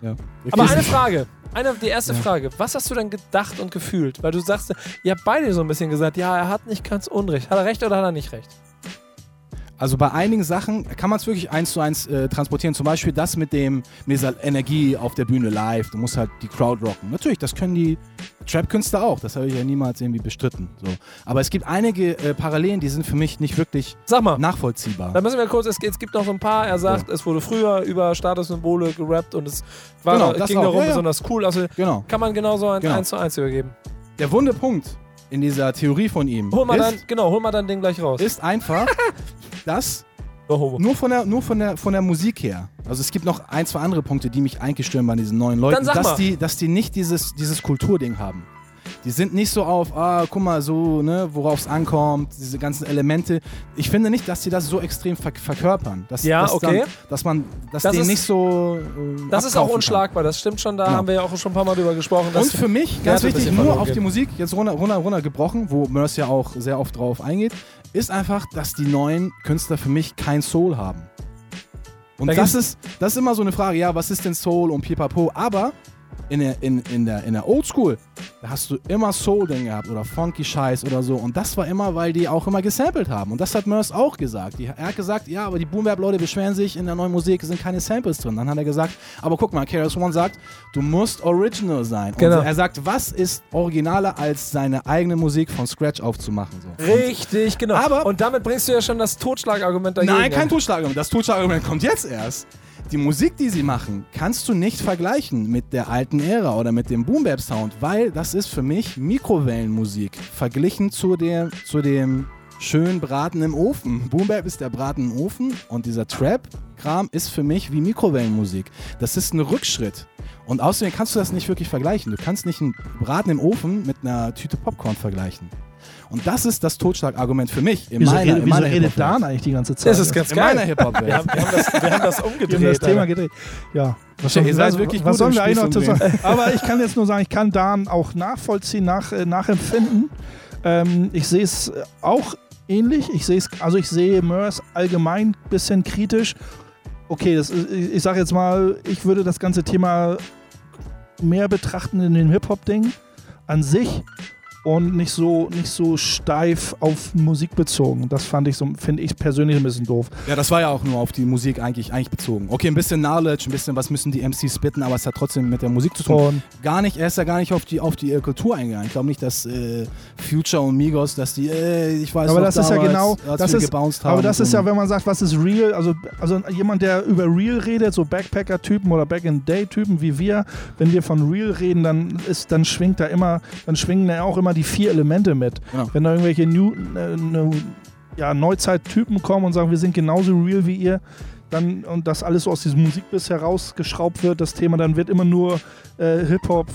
Ja. Aber eine Frage. Eine, die erste Frage. Was hast du denn gedacht und gefühlt? Weil du sagst, ihr habt beide so ein bisschen gesagt, ja, er hat nicht ganz Unrecht. Hat er recht oder hat er nicht recht? Also bei einigen Sachen kann man es wirklich eins zu eins äh, transportieren. Zum Beispiel das mit dem mit dieser Energie auf der Bühne live. Du musst halt die Crowd rocken. Natürlich, das können die Trap-Künstler auch. Das habe ich ja niemals irgendwie bestritten. So. Aber es gibt einige äh, Parallelen, die sind für mich nicht wirklich Sag mal. nachvollziehbar. Da müssen wir kurz, es, es gibt noch so ein paar, er sagt, es wurde früher über Statussymbole gerappt und es war, Genau, es ging auch. darum, Ja, ja. besonders cool. Also Genau. kann man genauso ein Genau. 1 zu 1 übergeben. Der wunde Punkt in dieser Theorie von ihm Hol mal ist, dann, genau, hol mal dein Ding gleich raus. ist einfach, dass Oh, nur von der, nur von der, von der Musik her. Also es gibt noch ein, zwei andere Punkte, die mich eigentlich stören bei diesen neuen Leuten, Dann sag dass mal. die, dass die nicht dieses, dieses Kulturding haben. Die sind nicht so auf, ah, guck mal, so, ne, worauf es ankommt, diese ganzen Elemente. Ich finde nicht, dass sie das so extrem ver verkörpern. Dass, Ja, dass okay. Dann, dass man, dass Das ist- nicht so. Äh, Das ist auch abkaufen kann. unschlagbar, das stimmt schon, da Genau. haben wir ja auch schon ein paar Mal drüber gesprochen. Und für mich, ganz wichtig, nur auf die. Musik, jetzt runter, runter, runter gebrochen, wo Merce ja auch sehr oft drauf eingeht, ist einfach, dass die neuen Künstler für mich kein Soul haben. Und Da das ist, das ist immer so eine Frage, ja, was ist denn Soul und Pipapo? Aber in der, in, in der, in der Oldschool, da hast du immer Soul drin gehabt oder Funky Scheiß oder so. Und das war immer, weil die auch immer gesampelt haben. Und das hat Merce auch gesagt. Die, er hat gesagt, ja, aber die Boomweb-Leute beschweren sich, in der neuen Musik sind keine Samples drin. Dann hat er gesagt, aber guck mal, KRS One sagt, du musst original sein. Genau. Und er sagt, was ist originaler, als seine eigene Musik von Scratch aufzumachen? So. Richtig, genau. Aber- und damit bringst du ja schon das Totschlagargument dagegen. Nein, kein an. Totschlagargument. Das Totschlagargument kommt jetzt erst. Die Musik, die sie machen, kannst du nicht vergleichen mit der alten Ära oder mit dem Boom Bap Sound, weil das ist für mich Mikrowellenmusik verglichen zu der, zu dem schönen Braten im Ofen. Boom Bap ist der Braten im Ofen und dieser Trap-Kram ist für mich wie Mikrowellenmusik. Das ist ein Rückschritt. Und außerdem kannst du das nicht wirklich vergleichen. Du kannst nicht einen Braten im Ofen mit einer Tüte Popcorn vergleichen. Und das ist das Totschlagargument für mich. In Wieso, meiner, redet, in wieso redet. Dan eigentlich die ganze Zeit? Das ist ganz In meiner. Hip-Hop-Welt. Wir haben, wir, haben das, wir haben das Wir umgedreht. haben das Thema Alter. gedreht. Ja. Was, Ihr soll- seid wirklich was gut sollen wir eigentlich noch zu sagen? Aber ich kann jetzt nur sagen, ich kann Dan auch nachvollziehen, nach, äh, nachempfinden. Ähm, ich sehe es auch ähnlich. Ich sehe es, also ich sehe Mörs allgemein ein bisschen kritisch. Okay, das, ist- ich, ich sage jetzt mal, ich würde das ganze Thema mehr betrachten in dem Hip-Hop-Ding an sich und nicht so, nicht so steif auf Musik bezogen. Das fand ich so, finde ich persönlich ein bisschen doof. Ja, das war ja auch nur auf die Musik eigentlich, eigentlich bezogen. Okay, ein bisschen Knowledge, ein bisschen was müssen die MCs spitten, aber es hat trotzdem mit der Musik zu tun. Und Gar nicht, er ist ja gar nicht auf die, auf die äh, Kultur eingegangen. Ich glaube nicht, dass äh, Future und Migos, dass die, äh, ich weiß Aber noch das ist ja damals, genau- das ist- gebounced haben. Aber das ist ja, wenn man sagt, was ist real, also, also jemand, der über real redet, so Backpacker-Typen oder Back-in-Day-Typen wie wir, wenn wir von real reden, dann ist, dann schwingt da immer, dann schwingen da auch immer die vier Elemente mit. Genau. Wenn da irgendwelche New, äh, ne, ja, Neuzeit-Typen kommen und sagen, wir sind genauso real wie ihr, dann und das alles so aus diesem Musikbiss herausgeschraubt wird, das Thema, dann wird immer nur äh, Hip-Hop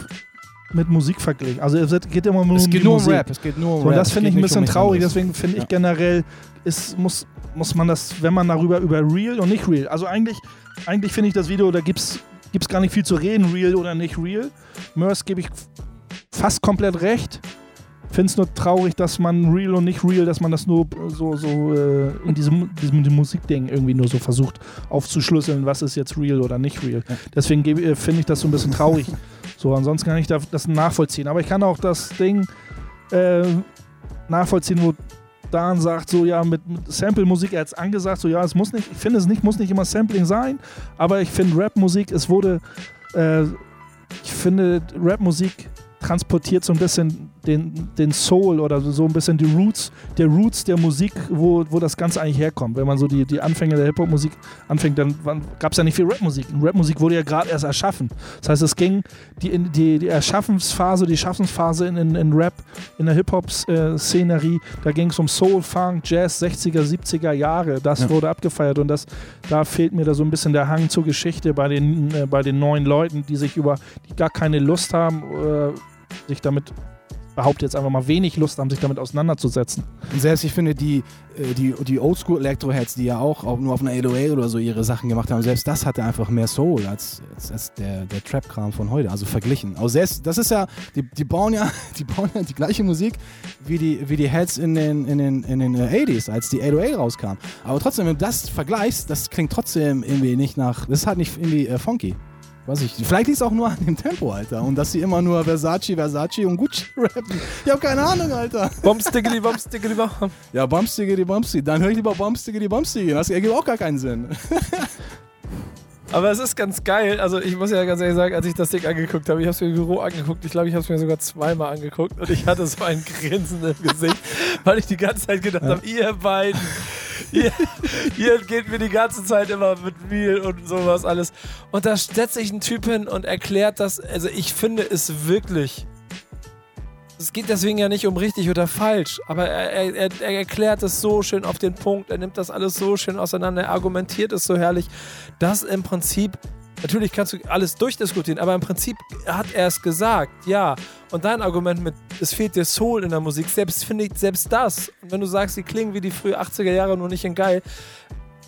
mit Musik verglichen. Also es geht immer nur es um geht nur um Musik. Rap. Es geht nur um So, und Rap. das Es finde ich ein um bisschen nichts traurig. Deswegen finde ich Ja. generell, ist, muss, muss man das, wenn man darüber über real und nicht real. Also eigentlich, eigentlich finde ich das Video, da gibt es gar nicht viel zu reden, real oder nicht real. Mörs gebe ich fast komplett recht. Finde es nur traurig, dass man real und nicht real, dass man das nur so, so äh, in diesem, diesem Musikding irgendwie nur so versucht aufzuschlüsseln, was ist jetzt real oder nicht real. Deswegen äh, finde ich das so ein bisschen traurig. so, ansonsten kann ich da- das nachvollziehen. Aber ich kann auch das Ding äh, nachvollziehen, wo Dan sagt, so ja, mit, mit Sample-Musik, er hat es angesagt, so ja, es muss nicht, ich finde es nicht, muss nicht immer Sampling sein, aber ich finde Rap-Musik, es wurde, äh, ich finde Rap-Musik transportiert so ein bisschen den, den Soul oder so ein bisschen die Roots, der Roots der Musik, wo, wo das Ganze eigentlich herkommt. Wenn man so die, die Anfänge der Hip-Hop-Musik anfängt, dann gab es ja nicht viel Rapmusik. Rapmusik wurde ja gerade erst erschaffen. Das heißt, es ging die, die, die Erschaffensphase, die Schaffensphase in, in, in Rap, in der Hip-Hop-Szenerie, da ging es um Soul, Funk, Jazz, 60er, 70er Jahre. Das Ja. wurde abgefeiert und das, da fehlt mir da so ein bisschen der Hang zur Geschichte bei den, äh, bei den neuen Leuten, die sich über, die gar keine Lust haben, äh, sich damit behaupte jetzt einfach mal wenig Lust haben, sich damit auseinanderzusetzen. Und selbst ich finde, die, äh, die, die Oldschool-Electro-Heads, die ja auch, auch nur auf einer 808 oder so ihre Sachen gemacht haben, selbst das hatte einfach mehr Soul als, als, als der, der Trap-Kram von heute, also verglichen. Also selbst, das ist ja, die, die, bauen ja, die bauen ja die gleiche Musik wie die, wie die Heads in den, in den, in den äh, 80s, als die 808 rauskam. Aber trotzdem, wenn du das vergleichst, das klingt trotzdem irgendwie nicht nach, das ist halt nicht irgendwie äh, funky. Weiß ich, vielleicht liegt es auch nur an dem Tempo, Alter. Und dass sie immer nur Versace, Versace und Gucci rappen. Ich hab keine Ahnung, Alter. Bombs, diggity, bombs, diggity, bom. Ja, Bumpstiggy, Bumpsty. Dann höre ich lieber Bumpstiggy, Bumpsty. Das ergibt auch gar keinen Sinn. Aber es ist ganz geil. Also ich muss ja ganz ehrlich sagen, als ich das Ding angeguckt habe, ich habe es mir im Büro angeguckt. Ich glaube, ich habe es mir sogar zweimal angeguckt und ich hatte so ein Grinsen im Gesicht, weil ich die ganze Zeit gedacht habe, ihr beiden, ihr geht mir die ganze Zeit immer mit Meal und sowas alles. Und da setzt sich ein Typ hin und erklärt das. Also ich finde es wirklich. Es geht deswegen ja nicht um richtig oder falsch, aber er, er, er, er erklärt es so schön auf den Punkt, er nimmt das alles so schön auseinander, er argumentiert es so herrlich, dass im Prinzip, natürlich kannst du alles durchdiskutieren, aber im Prinzip hat er es gesagt, ja. Und dein Argument mit, es fehlt dir Soul in der Musik, selbst finde ich, selbst das, und wenn du sagst, sie klingen wie die frühen 80er Jahre, nur nicht in geil,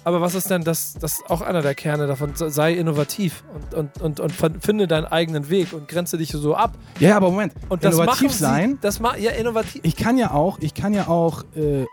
aber was ist denn das, das ist auch einer der Kerne davon, sei innovativ und, und, und, und fin- finde deinen eigenen Weg und grenze dich so ab. Ja, aber Moment. Und das Innovativ machen sie, sein. Das ma ja, innovativ. Ich kann ja auch, ich kann ja auch äh,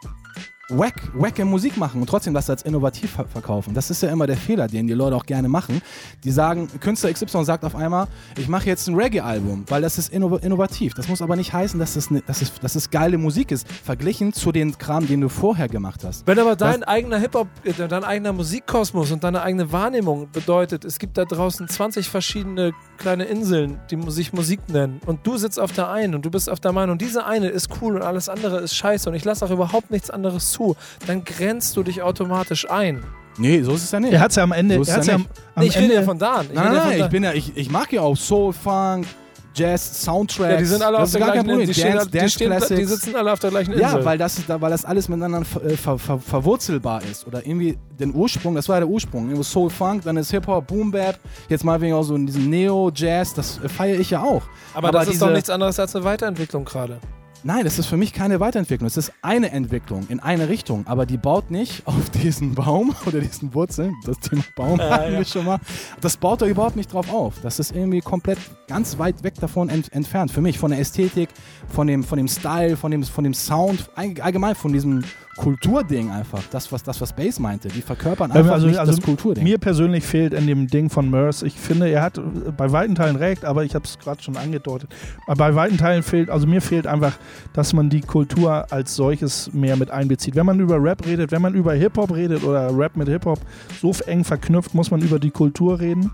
wack, wacke Musik machen und trotzdem das als innovativ ver verkaufen. Das ist ja immer der Fehler, den die Leute auch gerne machen. Die sagen, Künstler XY sagt auf einmal, ich mache jetzt ein Reggae-Album, weil das ist inno innovativ. Das muss aber nicht heißen, dass das, ne, dass, es, dass es geile Musik ist, verglichen zu den Kram, den du vorher gemacht hast. Wenn aber dein eigener Hip-Hop, äh, dein eigener Musikkosmos und deine eigene Wahrnehmung bedeutet, es gibt da draußen 20 verschiedene kleine Inseln, die sich Musik nennen und du sitzt auf der einen und du bist auf der Meinung, diese eine ist cool und alles andere ist scheiße und ich lasse auch überhaupt nichts anderes zu, dann grenzt du dich automatisch ein. Nee, so ist es ja nicht. Er hat es ja am Ende. So er hat's ja ja am, am Nee, ich rede Ende ja von Dan. Ich Nein, rede ja nein, nein, ich, bin ja, ich, ich mag ja auch Soul, Funk, Jazz, Soundtracks. ja, die sind alle das auf der gleichen. Insel. Die, stehen, Dance, die, stehen, die sitzen alle auf der gleichen Insel. Ja, weil das, weil das alles miteinander ver, äh, ver, ver, verwurzelbar ist. Oder irgendwie den Ursprung, das war ja der Ursprung. Irgendwo Soul Funk, dann ist Hip-Hop, Boom Bap, jetzt mal wegen auch so in diesem Neo-Jazz, das äh, feiere ich ja auch. aber, das ist doch nichts anderes als eine Weiterentwicklung gerade. Nein, das ist für mich keine Weiterentwicklung. Es ist eine Entwicklung in eine Richtung. Aber die baut nicht auf diesen Baum oder diesen Wurzeln. Das Thema Baum hatten wir schon mal. Das baut da überhaupt nicht drauf auf. Das ist irgendwie komplett ganz weit weg davon ent entfernt. Für mich von der Ästhetik, von dem, von dem Style, von dem, von dem Sound, all- allgemein von diesem Kulturding einfach. Das, was, das, was Bass meinte. Die verkörpern einfach Also, nicht also das Kulturding. mir persönlich fehlt in dem Ding von Merce, ich finde, er hat bei weiten Teilen recht, aber ich habe es gerade schon angedeutet. Bei weiten Teilen fehlt, also mir fehlt einfach, dass man die Kultur als solches mehr mit einbezieht. Wenn man über Rap redet, wenn man über Hip-Hop redet oder Rap mit Hip-Hop so eng verknüpft, muss man über die Kultur reden.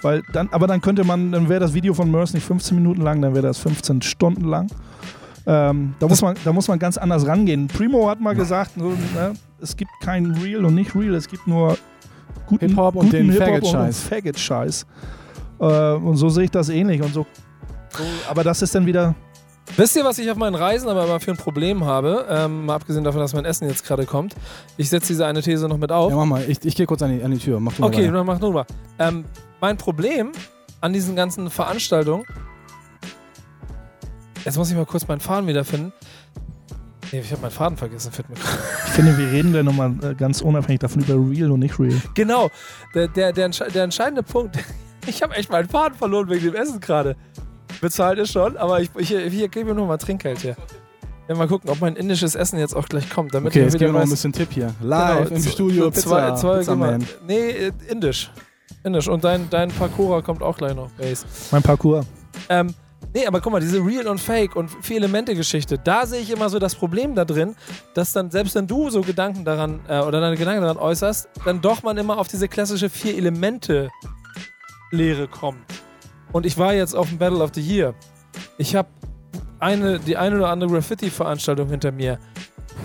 Weil dann, aber dann könnte man, dann wäre das Video von Merce nicht 15 Minuten lang, dann wäre das 15 Stunden lang. Ähm, da, muss man, da muss man ganz anders rangehen. Primo hat mal gesagt, so, ne, es gibt kein Real und nicht Real, es gibt nur guten Hip-Hop und guten den Faggot-Scheiß. und Faggot-Scheiß. Äh, und so sehe ich das ähnlich. Und so, so, aber das ist dann wieder. Wisst ihr, was ich auf meinen Reisen aber immer für ein Problem habe? Ähm, mal abgesehen davon, dass mein Essen jetzt gerade kommt. Ich setze diese eine These noch mit auf. ja, mach mal. Ich, ich gehe kurz an die, an die Tür. Mach du mal Okay, weiter. dann mach nur mal. Ähm, mein Problem an diesen ganzen Veranstaltungen. Jetzt muss ich mal kurz meinen Faden wiederfinden. Nee, ich habe meinen Faden vergessen. Fällt mir. Ich finde, wir reden dann nochmal äh, ganz unabhängig davon über Real und nicht Real. genau, der, der, der, der entscheidende Punkt. Ich habe echt meinen Faden verloren wegen dem Essen gerade. Bezahlt ist schon, aber ich, ich, hier gebe mir noch mal Trinkgeld her. Ja, mal gucken, ob mein indisches Essen jetzt auch gleich kommt. Damit Okay, ich jetzt geben wir noch ein bisschen Tipp hier. Live Genau, im Studio, so zwei, Pizza, zwei, Pizza. Man. Nee, äh, indisch. Indisch. Und dein, dein Parkour kommt auch gleich noch, Base. Mein Parcours. Ähm, nee, aber guck mal, diese Real und Fake und Vier-Elemente-Geschichte, da sehe ich immer so das Problem da drin, dass dann, selbst wenn du so Gedanken daran äh, oder deine Gedanken daran äußerst, dann doch man immer auf diese klassische Vier-Elemente-Lehre kommt. Und ich war jetzt auf dem Battle of the Year. Ich habe eine, die eine oder andere Graffiti-Veranstaltung hinter mir.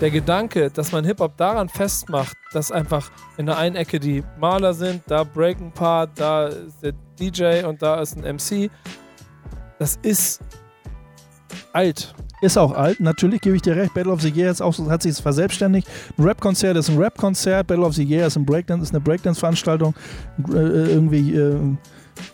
Der Gedanke, dass man Hip-Hop daran festmacht, dass einfach in der einen Ecke die Maler sind, da break ein Part, da ist der DJ und da ist ein MC, das ist alt. Ist auch alt, natürlich gebe ich dir recht. Battle of the Year ist auch, hat sich verselbstständigt. Ein Rap-Konzert ist ein Rap-Konzert, Battle of the Year ist ein Breakdance, ist eine Breakdance-Veranstaltung. Äh, irgendwie äh,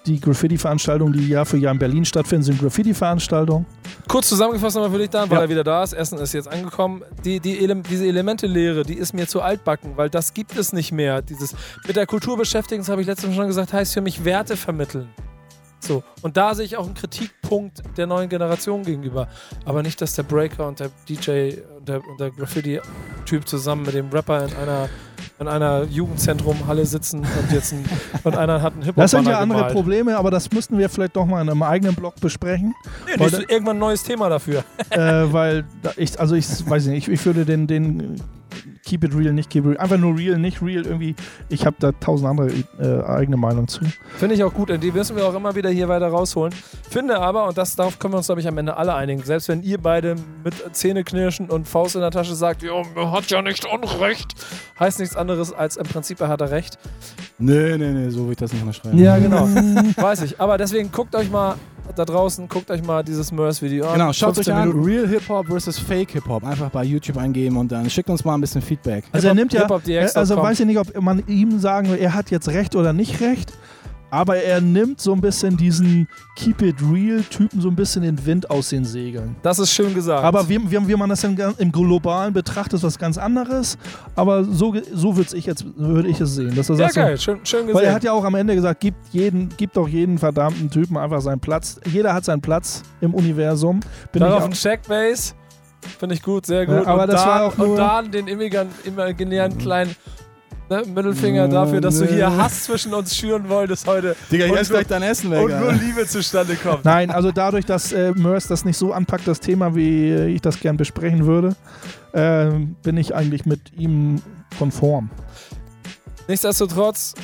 die Graffiti-Veranstaltungen, die Jahr für Jahr in Berlin stattfinden, sind Graffiti-Veranstaltungen. Kurz zusammengefasst nochmal für dich dann, weil Ja. er wieder da ist. Essen ist jetzt angekommen. Die, die Ele diese Elemente-Lehre, die ist mir zu altbacken, weil das gibt es nicht mehr. Dieses mit der Kultur beschäftigen, das habe ich letztes Mal schon gesagt, heißt für mich Werte vermitteln. So. Und da sehe ich auch einen Kritikpunkt der neuen Generation gegenüber. Aber nicht, dass der Breaker und der DJ und der, der Graffiti-Typ zusammen mit dem Rapper in einer, in einer Jugendzentrum-Halle sitzen und jetzt ein, und einer hat einen hip Das sind ja andere gemalt. Probleme, aber das müssten wir vielleicht doch mal in einem eigenen Blog besprechen. Das ist irgendwann ein neues Thema dafür. äh, weil ich, also ich weiß nicht, ich, ich würde den, den Keep it real, nicht keep it real, einfach nur real, nicht real, irgendwie, ich habe da tausend andere äh, eigene Meinung zu. Finde ich auch gut, und die müssen wir auch immer wieder hier weiter rausholen. Finde aber, und das, darauf können wir uns, glaube ich, am Ende alle einigen, selbst wenn ihr beide mit Zähneknirschen und Faust in der Tasche sagt, ja, er hat ja nicht Unrecht, heißt nichts anderes als im Prinzip, er hat er recht. Nee, nee, nee, so will ich das nicht unterschreiben. Ja, genau. Weiß ich. Aber deswegen guckt euch mal da draußen, guckt euch mal dieses Merce-Video an. Genau, schaut euch 15 an, Minuten. Real Hip-Hop versus Fake Hip-Hop. Einfach bei YouTube eingeben und dann schickt uns mal ein bisschen Feedback. Also er nimmt ja, hiphopdx.com. also weiß ich nicht, ob man ihm sagen will, er hat jetzt recht oder nicht recht, aber er nimmt so ein bisschen diesen Keep it real Typen so ein bisschen den Wind aus den Segeln. Das ist schön gesagt. Aber wie, wie, wie man das ganz- im Globalen betrachtet, ist was ganz anderes. Aber so, so würde ich jetzt würde ich es sehen. Dass er ja, sagt, so, geil, schön, schön gesehen. Weil er hat ja auch am Ende gesagt, gibt, jeden, gibt doch jeden verdammten Typen einfach seinen Platz. Jeder hat seinen Platz im Universum. Bin Darauf ein ich Checkbase. Finde ich gut, sehr gut. Ja, aber und das dann, war auch nur- Und dann den imaginären, imaginären kleinen ne, Mittelfinger dafür, dass du hier Hass zwischen uns schüren wolltest heute. Digga, hier Und ist nur- gleich dein Essen weg. Und nur. Liebe zustande kommt. Nein, also dadurch, dass äh, Mörs das nicht so anpackt, das Thema, wie äh, ich das gern besprechen würde, ähm, bin ich eigentlich mit ihm konform. Nichtsdestotrotz,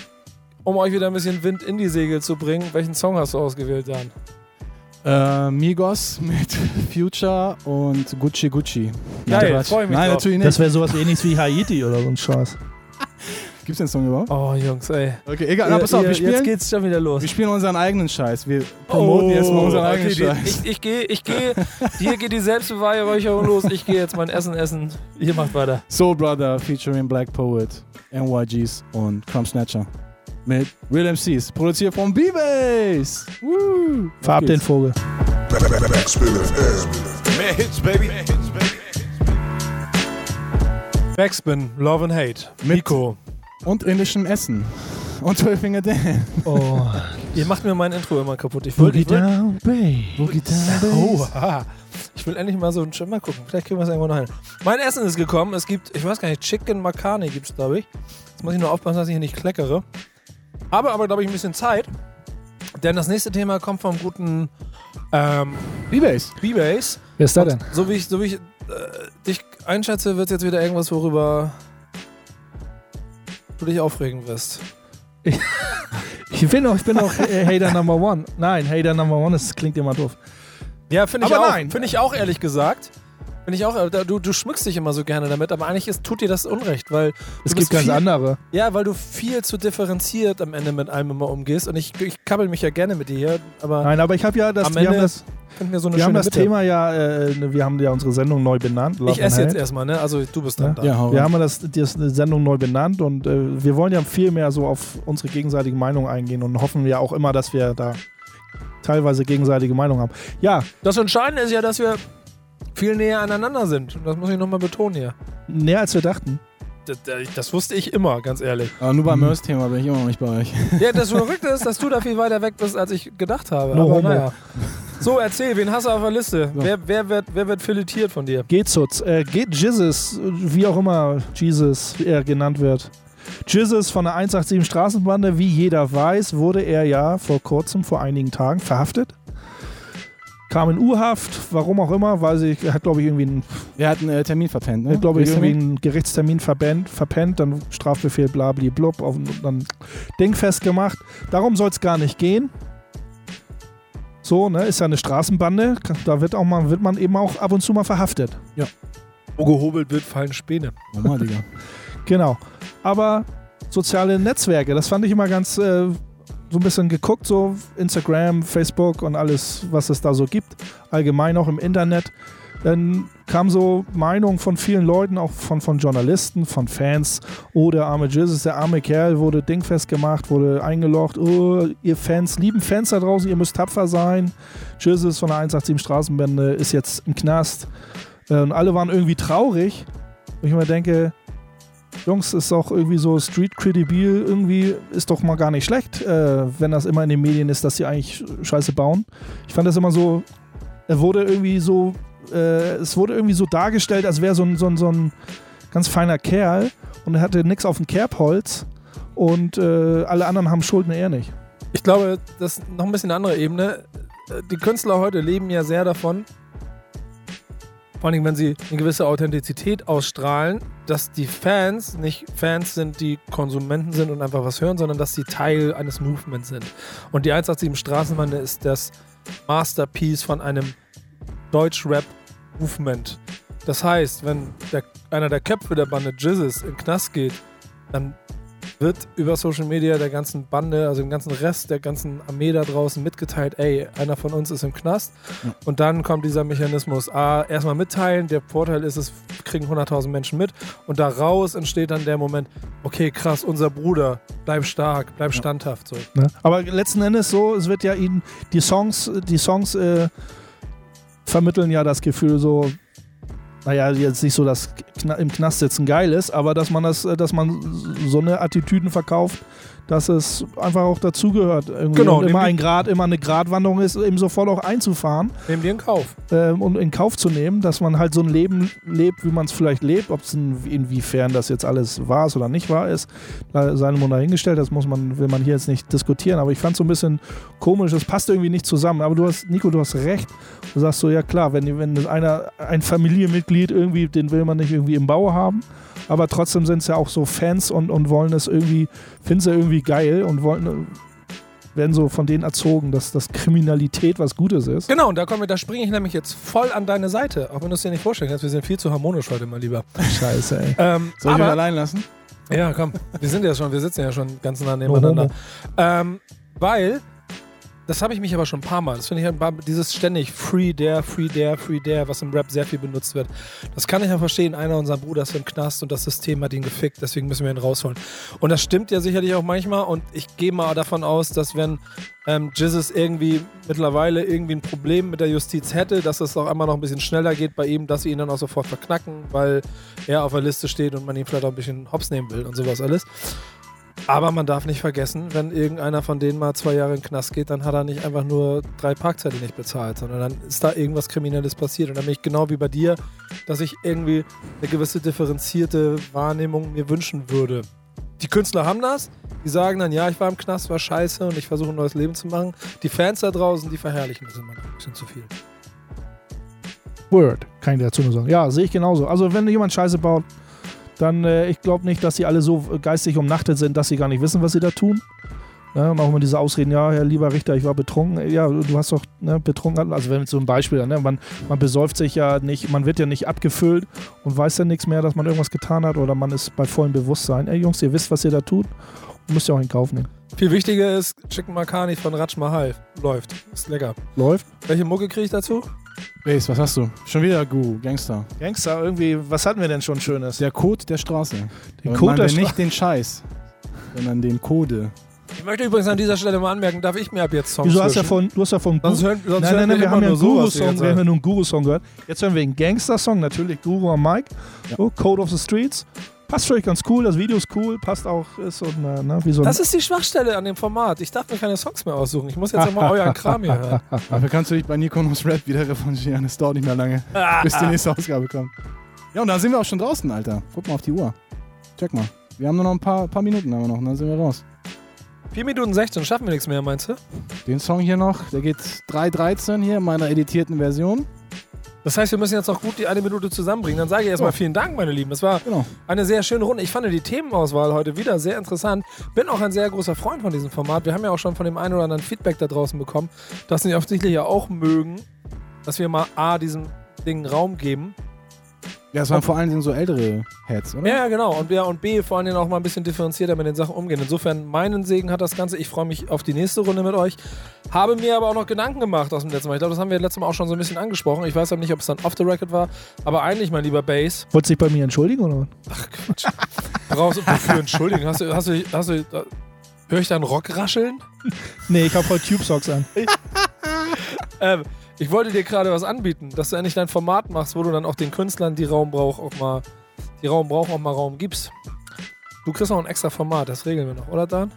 um euch wieder ein bisschen Wind in die Segel zu bringen, welchen Song hast du ausgewählt, Dan? Äh, Migos mit Future und Gucci Gucci. Geil, Quatsch. freu mich Nein, drauf. natürlich Das nicht. wäre sowas ähnliches wie Haiti oder so ein Scheiß. Gibt's den Song überhaupt? Oh, Jungs, ey. Okay, egal. Na, pass auf, wir Jetzt spielen, geht's schon wieder los. wir spielen unseren eigenen Scheiß. Wir promoten jetzt mal unseren eigenen Oh, okay, Scheiß. die, ich, ich gehe, ich gehe, hier geht die Selbstbeweihräucherung los. Ich gehe jetzt mein Essen essen. Ihr macht weiter. Soul Brother featuring Black Poet, NYGs und Crumb Snatcher. Mit Real MCs. Produziert von B-Bass. Farb den Vogel. Mehr Hits, baby. Mehr Hits, baby. Backspin, Love and Hate. Nico. Und indischem Essen. Und 12 Finger Dan. Oh. Ihr macht mir mein Intro immer kaputt. Ich will, Boogie ich will, down, babe. oh, ah. ich will endlich mal so ein Schimmer gucken. Vielleicht kriegen wir es irgendwo noch hin. Mein Essen ist gekommen. Es gibt, ich weiß gar nicht, Chicken Makani gibt es, glaube ich. Jetzt muss ich nur aufpassen, dass ich hier nicht kleckere. Habe aber, glaube ich, ein bisschen Zeit. Denn das nächste Thema kommt vom guten ähm, B-Bass. B-Base. Wer ist da denn? So wie ich, so wie ich äh, dich einschätze, wird jetzt wieder irgendwas, worüber du dich aufregen wirst. Ich bin auch, ich bin auch äh, Hater Number One. Nein, Hater Number One, das klingt immer doof. Ja, finde ich auch. Finde ich auch, ehrlich gesagt. Finde ich auch, du, du schmückst dich immer so gerne damit, aber eigentlich ist, tut dir das Unrecht, weil Es gibt ganz viel, andere. Ja, weil du viel zu differenziert am Ende mit allem immer umgehst und ich, ich kabbel mich ja gerne mit dir hier, aber Nein, aber ich habe ja das, am wir haben Ende das, wir so eine wir haben das. Thema ja, äh, ne, wir haben ja unsere Sendung neu benannt. Love Ich and esse jetzt erstmal, ne? Also du bist dann Ja. da. Ja, Wir haben das, das eine Sendung neu benannt und äh, wir wollen ja viel mehr so auf unsere gegenseitige Meinung eingehen und hoffen ja auch immer, dass wir da teilweise gegenseitige Meinung haben. Ja, Das Entscheidende ist ja, dass wir viel näher aneinander sind. Und Das muss ich nochmal betonen hier. näher als wir dachten. Das, das wusste ich immer, ganz ehrlich. Aber nur beim Mhm. Mörs-Thema bin ich immer noch nicht bei euch. Ja, das Verrückte ist, dass du da viel weiter weg bist, als ich gedacht habe. No Aber naja. So, erzähl, wen hast du auf der Liste? So. Wer, wer, wird, wer wird filetiert von dir? Geht Zutz, äh, geht Jesus, wie auch immer Jesus er genannt wird. Jesus von der 187 Straßenbande, wie jeder weiß, wurde er ja vor kurzem, vor einigen Tagen verhaftet. Kam in U-Haft, warum auch immer, weil sie, er hat glaube ich irgendwie einen Er hat einen äh, Termin verpennt, Er ne? hat, glaube ich, irgendwie einen Gerichtstermin verpennt, verpennt dann Strafbefehl, blabli, blub, auf, dann Ding festgemacht. Darum soll es gar nicht gehen. So, ne, ist ja eine Straßenbande. Da wird, auch mal, wird man eben auch ab und zu mal verhaftet. Wo gehobelt wird, fallen Späne. Normal, Digga. Genau. Aber soziale Netzwerke, das fand ich immer ganz äh, so ein bisschen geguckt, so Instagram, Facebook und alles, was es da so gibt. Allgemein auch im Internet. Dann kam so Meinung von vielen Leuten, auch von, von Journalisten, von Fans. Oh, der arme Jesus, der arme Kerl wurde dingfest gemacht, wurde eingelocht. Oh, ihr Fans, lieben Fans da draußen, ihr müsst tapfer sein. Jesus von der 187 Straßenbände ist jetzt im Knast. Äh, Und alle waren irgendwie traurig. Und ich mir denke, Jungs, ist auch irgendwie so Street Credibil, irgendwie ist doch mal gar nicht schlecht, äh, wenn das immer in den Medien ist, dass sie eigentlich Scheiße bauen. Ich fand das immer so, er wurde irgendwie so, äh, es wurde irgendwie so dargestellt, als wäre so ein, so, ein, so ein ganz feiner Kerl und er hatte nichts auf dem Kerbholz und äh, alle anderen haben Schulden, er nicht. Ich glaube, das ist noch ein bisschen eine andere Ebene. Äh, Die Künstler heute leben ja sehr davon, vor allem wenn sie eine gewisse Authentizität ausstrahlen, dass die Fans nicht Fans sind, die Konsumenten sind und einfach was hören, sondern dass sie Teil eines Movements sind. Und die 187 Straßenbande ist das Masterpiece von einem Deutsch-Rap-Movement. Das heißt, wenn der, einer der Köpfe der Bande Jizzes in den Knast geht, dann wird über Social Media der ganzen Bande, also dem ganzen Rest der ganzen Armee da draußen mitgeteilt, ey, einer von uns ist im Knast. Ja. Und dann kommt dieser Mechanismus, A, erstmal mitteilen, der Vorteil ist, es kriegen 100.000 Menschen mit und daraus entsteht dann der Moment, okay, krass, unser Bruder, bleib stark, bleib standhaft. So. Ne? Aber letzten Endes so, es wird ja ihnen, die Songs, die Songs äh, vermitteln ja das Gefühl so, naja, jetzt nicht so, dass im Knast sitzen geil ist, aber dass man das, äh, dass man so eine Attitüden verkauft, dass es einfach auch dazugehört. Genau, Und immer ein Grad, immer eine Gratwanderung ist, eben sofort auch einzufahren Nehmen die in Kauf. ähm, und in Kauf zu nehmen, dass man halt so ein Leben lebt, wie man es vielleicht lebt. Ob es in, inwiefern das jetzt alles wahr ist oder nicht wahr ist, da sei mal dahingestellt. Das muss man, will man hier jetzt nicht diskutieren. Aber ich fand es so ein bisschen komisch. Das passt irgendwie nicht zusammen. Aber du hast, Nico, du hast recht. Du sagst so, ja klar, wenn, wenn einer, ein Familienmitglied irgendwie, den will man nicht irgendwie im Bau haben. Aber trotzdem sind es ja auch so Fans und, und wollen es irgendwie, finden sie irgendwie geil und wollen, werden so von denen erzogen, dass, dass Kriminalität was Gutes ist. Genau, und da, wir, da springe ich nämlich jetzt voll an deine Seite. Auch wenn du es dir nicht vorstellen kannst. Wir sind viel zu harmonisch heute, mein Lieber. Scheiße, ey. Ähm, Soll ich aber, allein lassen? Ja, komm. Wir sind ja schon, wir sitzen ja schon ganz nah nebeneinander. homo. Ähm, weil, das habe ich mich aber schon ein paar Mal, das finde ich ein paar, dieses ständig Free There, Free There, Free There, was im Rap sehr viel benutzt wird. Das kann ich ja verstehen. Einer unserer Brüder ist im Knast und das System hat ihn gefickt, deswegen müssen wir ihn rausholen. Und das stimmt ja sicherlich auch manchmal und ich gehe mal davon aus, dass wenn ähm, Jizzes irgendwie mittlerweile irgendwie ein Problem mit der Justiz hätte, dass es auch einmal noch ein bisschen schneller geht bei ihm, dass sie ihn dann auch sofort verknacken, weil er auf der Liste steht und man ihn vielleicht auch ein bisschen hops nehmen will und sowas alles. Aber man darf nicht vergessen, wenn irgendeiner von denen mal zwei Jahre in den Knast geht, dann hat er nicht einfach nur drei Parkzettel nicht bezahlt, sondern dann ist da irgendwas Kriminelles passiert. Und dann bin ich genau wie bei dir, dass ich irgendwie eine gewisse differenzierte Wahrnehmung mir wünschen würde. Die Künstler haben das, die sagen dann, ja, ich war im Knast, war scheiße und ich versuche ein neues Leben zu machen. Die Fans da draußen, die verherrlichen das immer ein bisschen zu viel. Word, kann ich dazu nur sagen. Ja, sehe ich genauso. Also wenn jemand Scheiße baut, dann, äh, ich glaube nicht, dass sie alle so geistig umnachtet sind, dass sie gar nicht wissen, was sie da tun. Ja, und auch immer diese Ausreden, ja, Herr lieber Richter, ich war betrunken. Ja, du hast doch ne, betrunken, also wenn so ein Beispiel, ne, man, man besäuft sich ja nicht, man wird ja nicht abgefüllt und weiß ja nichts mehr, dass man irgendwas getan hat oder man ist bei vollem Bewusstsein. Ey Jungs, ihr wisst, was ihr da tut und müsst ihr auch in Kauf nehmen. Viel wichtiger ist, Chicken Makani von Raj Mahal. Läuft. Ist lecker. Läuft. Welche Mucke kriege ich dazu? Base, was hast du? Schon wieder Guru, Gangster. Gangster, irgendwie, was hatten wir denn schon Schönes? Der Code der Straße. Den Code der wir Stra- nicht den Scheiß, sondern den Code. Ich möchte übrigens an dieser Stelle mal anmerken, darf ich mir ab jetzt Songs Wieso hast du ja von, du hast ja von Sonst hören, sonst Nein, hören nein, nein, wir haben ja nur einen Guru-Song, wir haben ja nur einen Guru-Song gehört. Jetzt hören wir einen Gangster-Song, natürlich Guru und Mike. Ja. So, Code of the Streets. Passt für euch ganz cool, das Video ist cool, passt auch, ist so eine, ne, wie so ein... Das ist die Schwachstelle an dem Format. Ich darf mir keine Songs mehr aussuchen. Ich muss jetzt nochmal euren Kram hier hören. Dafür kannst du dich bei Nikonos Rap wieder revanchieren. Es dauert nicht mehr lange, bis die nächste Ausgabe kommt. Ja, und da sind wir auch schon draußen, Alter. Guck mal auf die Uhr. Check mal. Wir haben nur noch ein paar, paar Minuten haben wir noch, und dann sind wir raus. 4 Minuten 16, schaffen wir nichts mehr, meinst du? Den Song hier noch, der geht 3.13 hier in meiner editierten Version. Das heißt, wir müssen jetzt noch gut die eine Minute zusammenbringen. Dann sage ich erstmal Ja. vielen Dank, meine Lieben. Es war Genau. eine sehr schöne Runde. Ich fand die Themenauswahl heute wieder sehr interessant. Bin auch ein sehr großer Freund von diesem Format. Wir haben ja auch schon von dem einen oder anderen Feedback da draußen bekommen, dass sie offensichtlich ja auch mögen, dass wir mal A, diesem Ding Raum geben. Ja, es waren vor allen Dingen so ältere Heads, oder? Ja, genau. Und, ja, und B, vor allen Dingen auch mal ein bisschen differenzierter mit den Sachen umgehen. Insofern, meinen Segen hat das Ganze. Ich freue mich auf die nächste Runde mit euch. Habe mir aber auch noch Gedanken gemacht aus dem letzten Mal. Ich glaube, das haben wir letztes Mal auch schon so ein bisschen angesprochen. Ich weiß aber nicht, ob es dann off the record war. Aber eigentlich, mein lieber Bass, Wolltest du dich bei mir entschuldigen oder was? brauchst du wofür entschuldigen? Hast du, hast du, hast du, höre ich da einen Rock rascheln? Nee, ich habe heute Tube Socks an. Ähm, ich wollte dir gerade was anbieten, dass du endlich dein Format machst, wo du dann auch den Künstlern, die Raum brauchen, auch mal, die Raum brauchen, auch mal Raum gibst. Du kriegst noch ein extra Format, das regeln wir noch, oder Dan?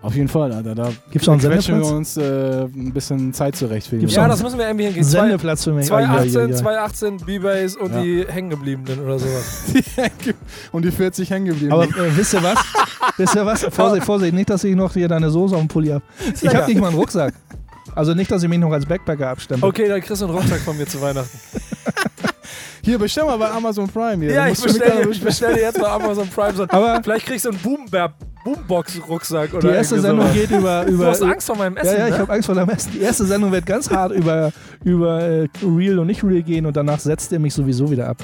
Auf jeden Fall, Alter. Da Gibt's noch einen wir uns äh, ein bisschen Zeit zurecht für die Gibt's Ja, das müssen wir irgendwie hinkriegen. Zwei- Sendeplatz für mich. 2018, Ai, ai, ai. 2018, B-Bass und Ja. die Hängengebliebenen oder sowas. Und die 40 hängen geblieben. Aber äh, wisst ihr was? wisst ihr was? Vorsicht, Vorsicht, nicht, dass ich noch hier deine Soße auf dem Pulli habe. Ich habe nicht mal einen Rucksack. Also nicht, dass ich mich noch als Backpacker abstempel. Okay, dann kriegst du einen Rucksack von mir zu Weihnachten. hier, bestell mal bei Amazon Prime. Hier. Ja, ich du bestelle ich bestell dir jetzt bei Amazon Prime so. Aber Vielleicht kriegst du einen Boomber- Boombox-Rucksack die oder erste Sendung sowas. geht über... Du über hast Angst vor meinem Essen, ja, ja, ich ne? habe Angst vor dem Essen. Die erste Sendung wird ganz hart über, über äh, Real und nicht Real gehen und danach setzt er mich sowieso wieder ab.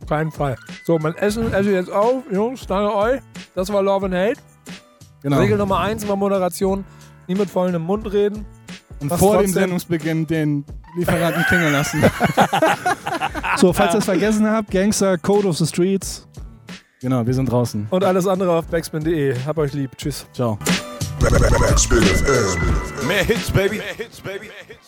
Auf keinen Fall. So, mein Essen esse ich jetzt auf. Jungs, danke euch. Das war Love and Hate. Genau. Regel Nummer eins war Moderation. Nie mit vollem Mund reden. Und was vor dem Sendungsbeginn den Lieferanten klingeln lassen. So, falls ihr es vergessen habt, Gangster, Code of the Streets. genau, wir sind draußen. Und alles andere auf backspin.de. Hab euch lieb. Tschüss. Ciao. Backspin FM. Mehr Hits, baby. Mehr Hits, baby. Mehr Hits, baby.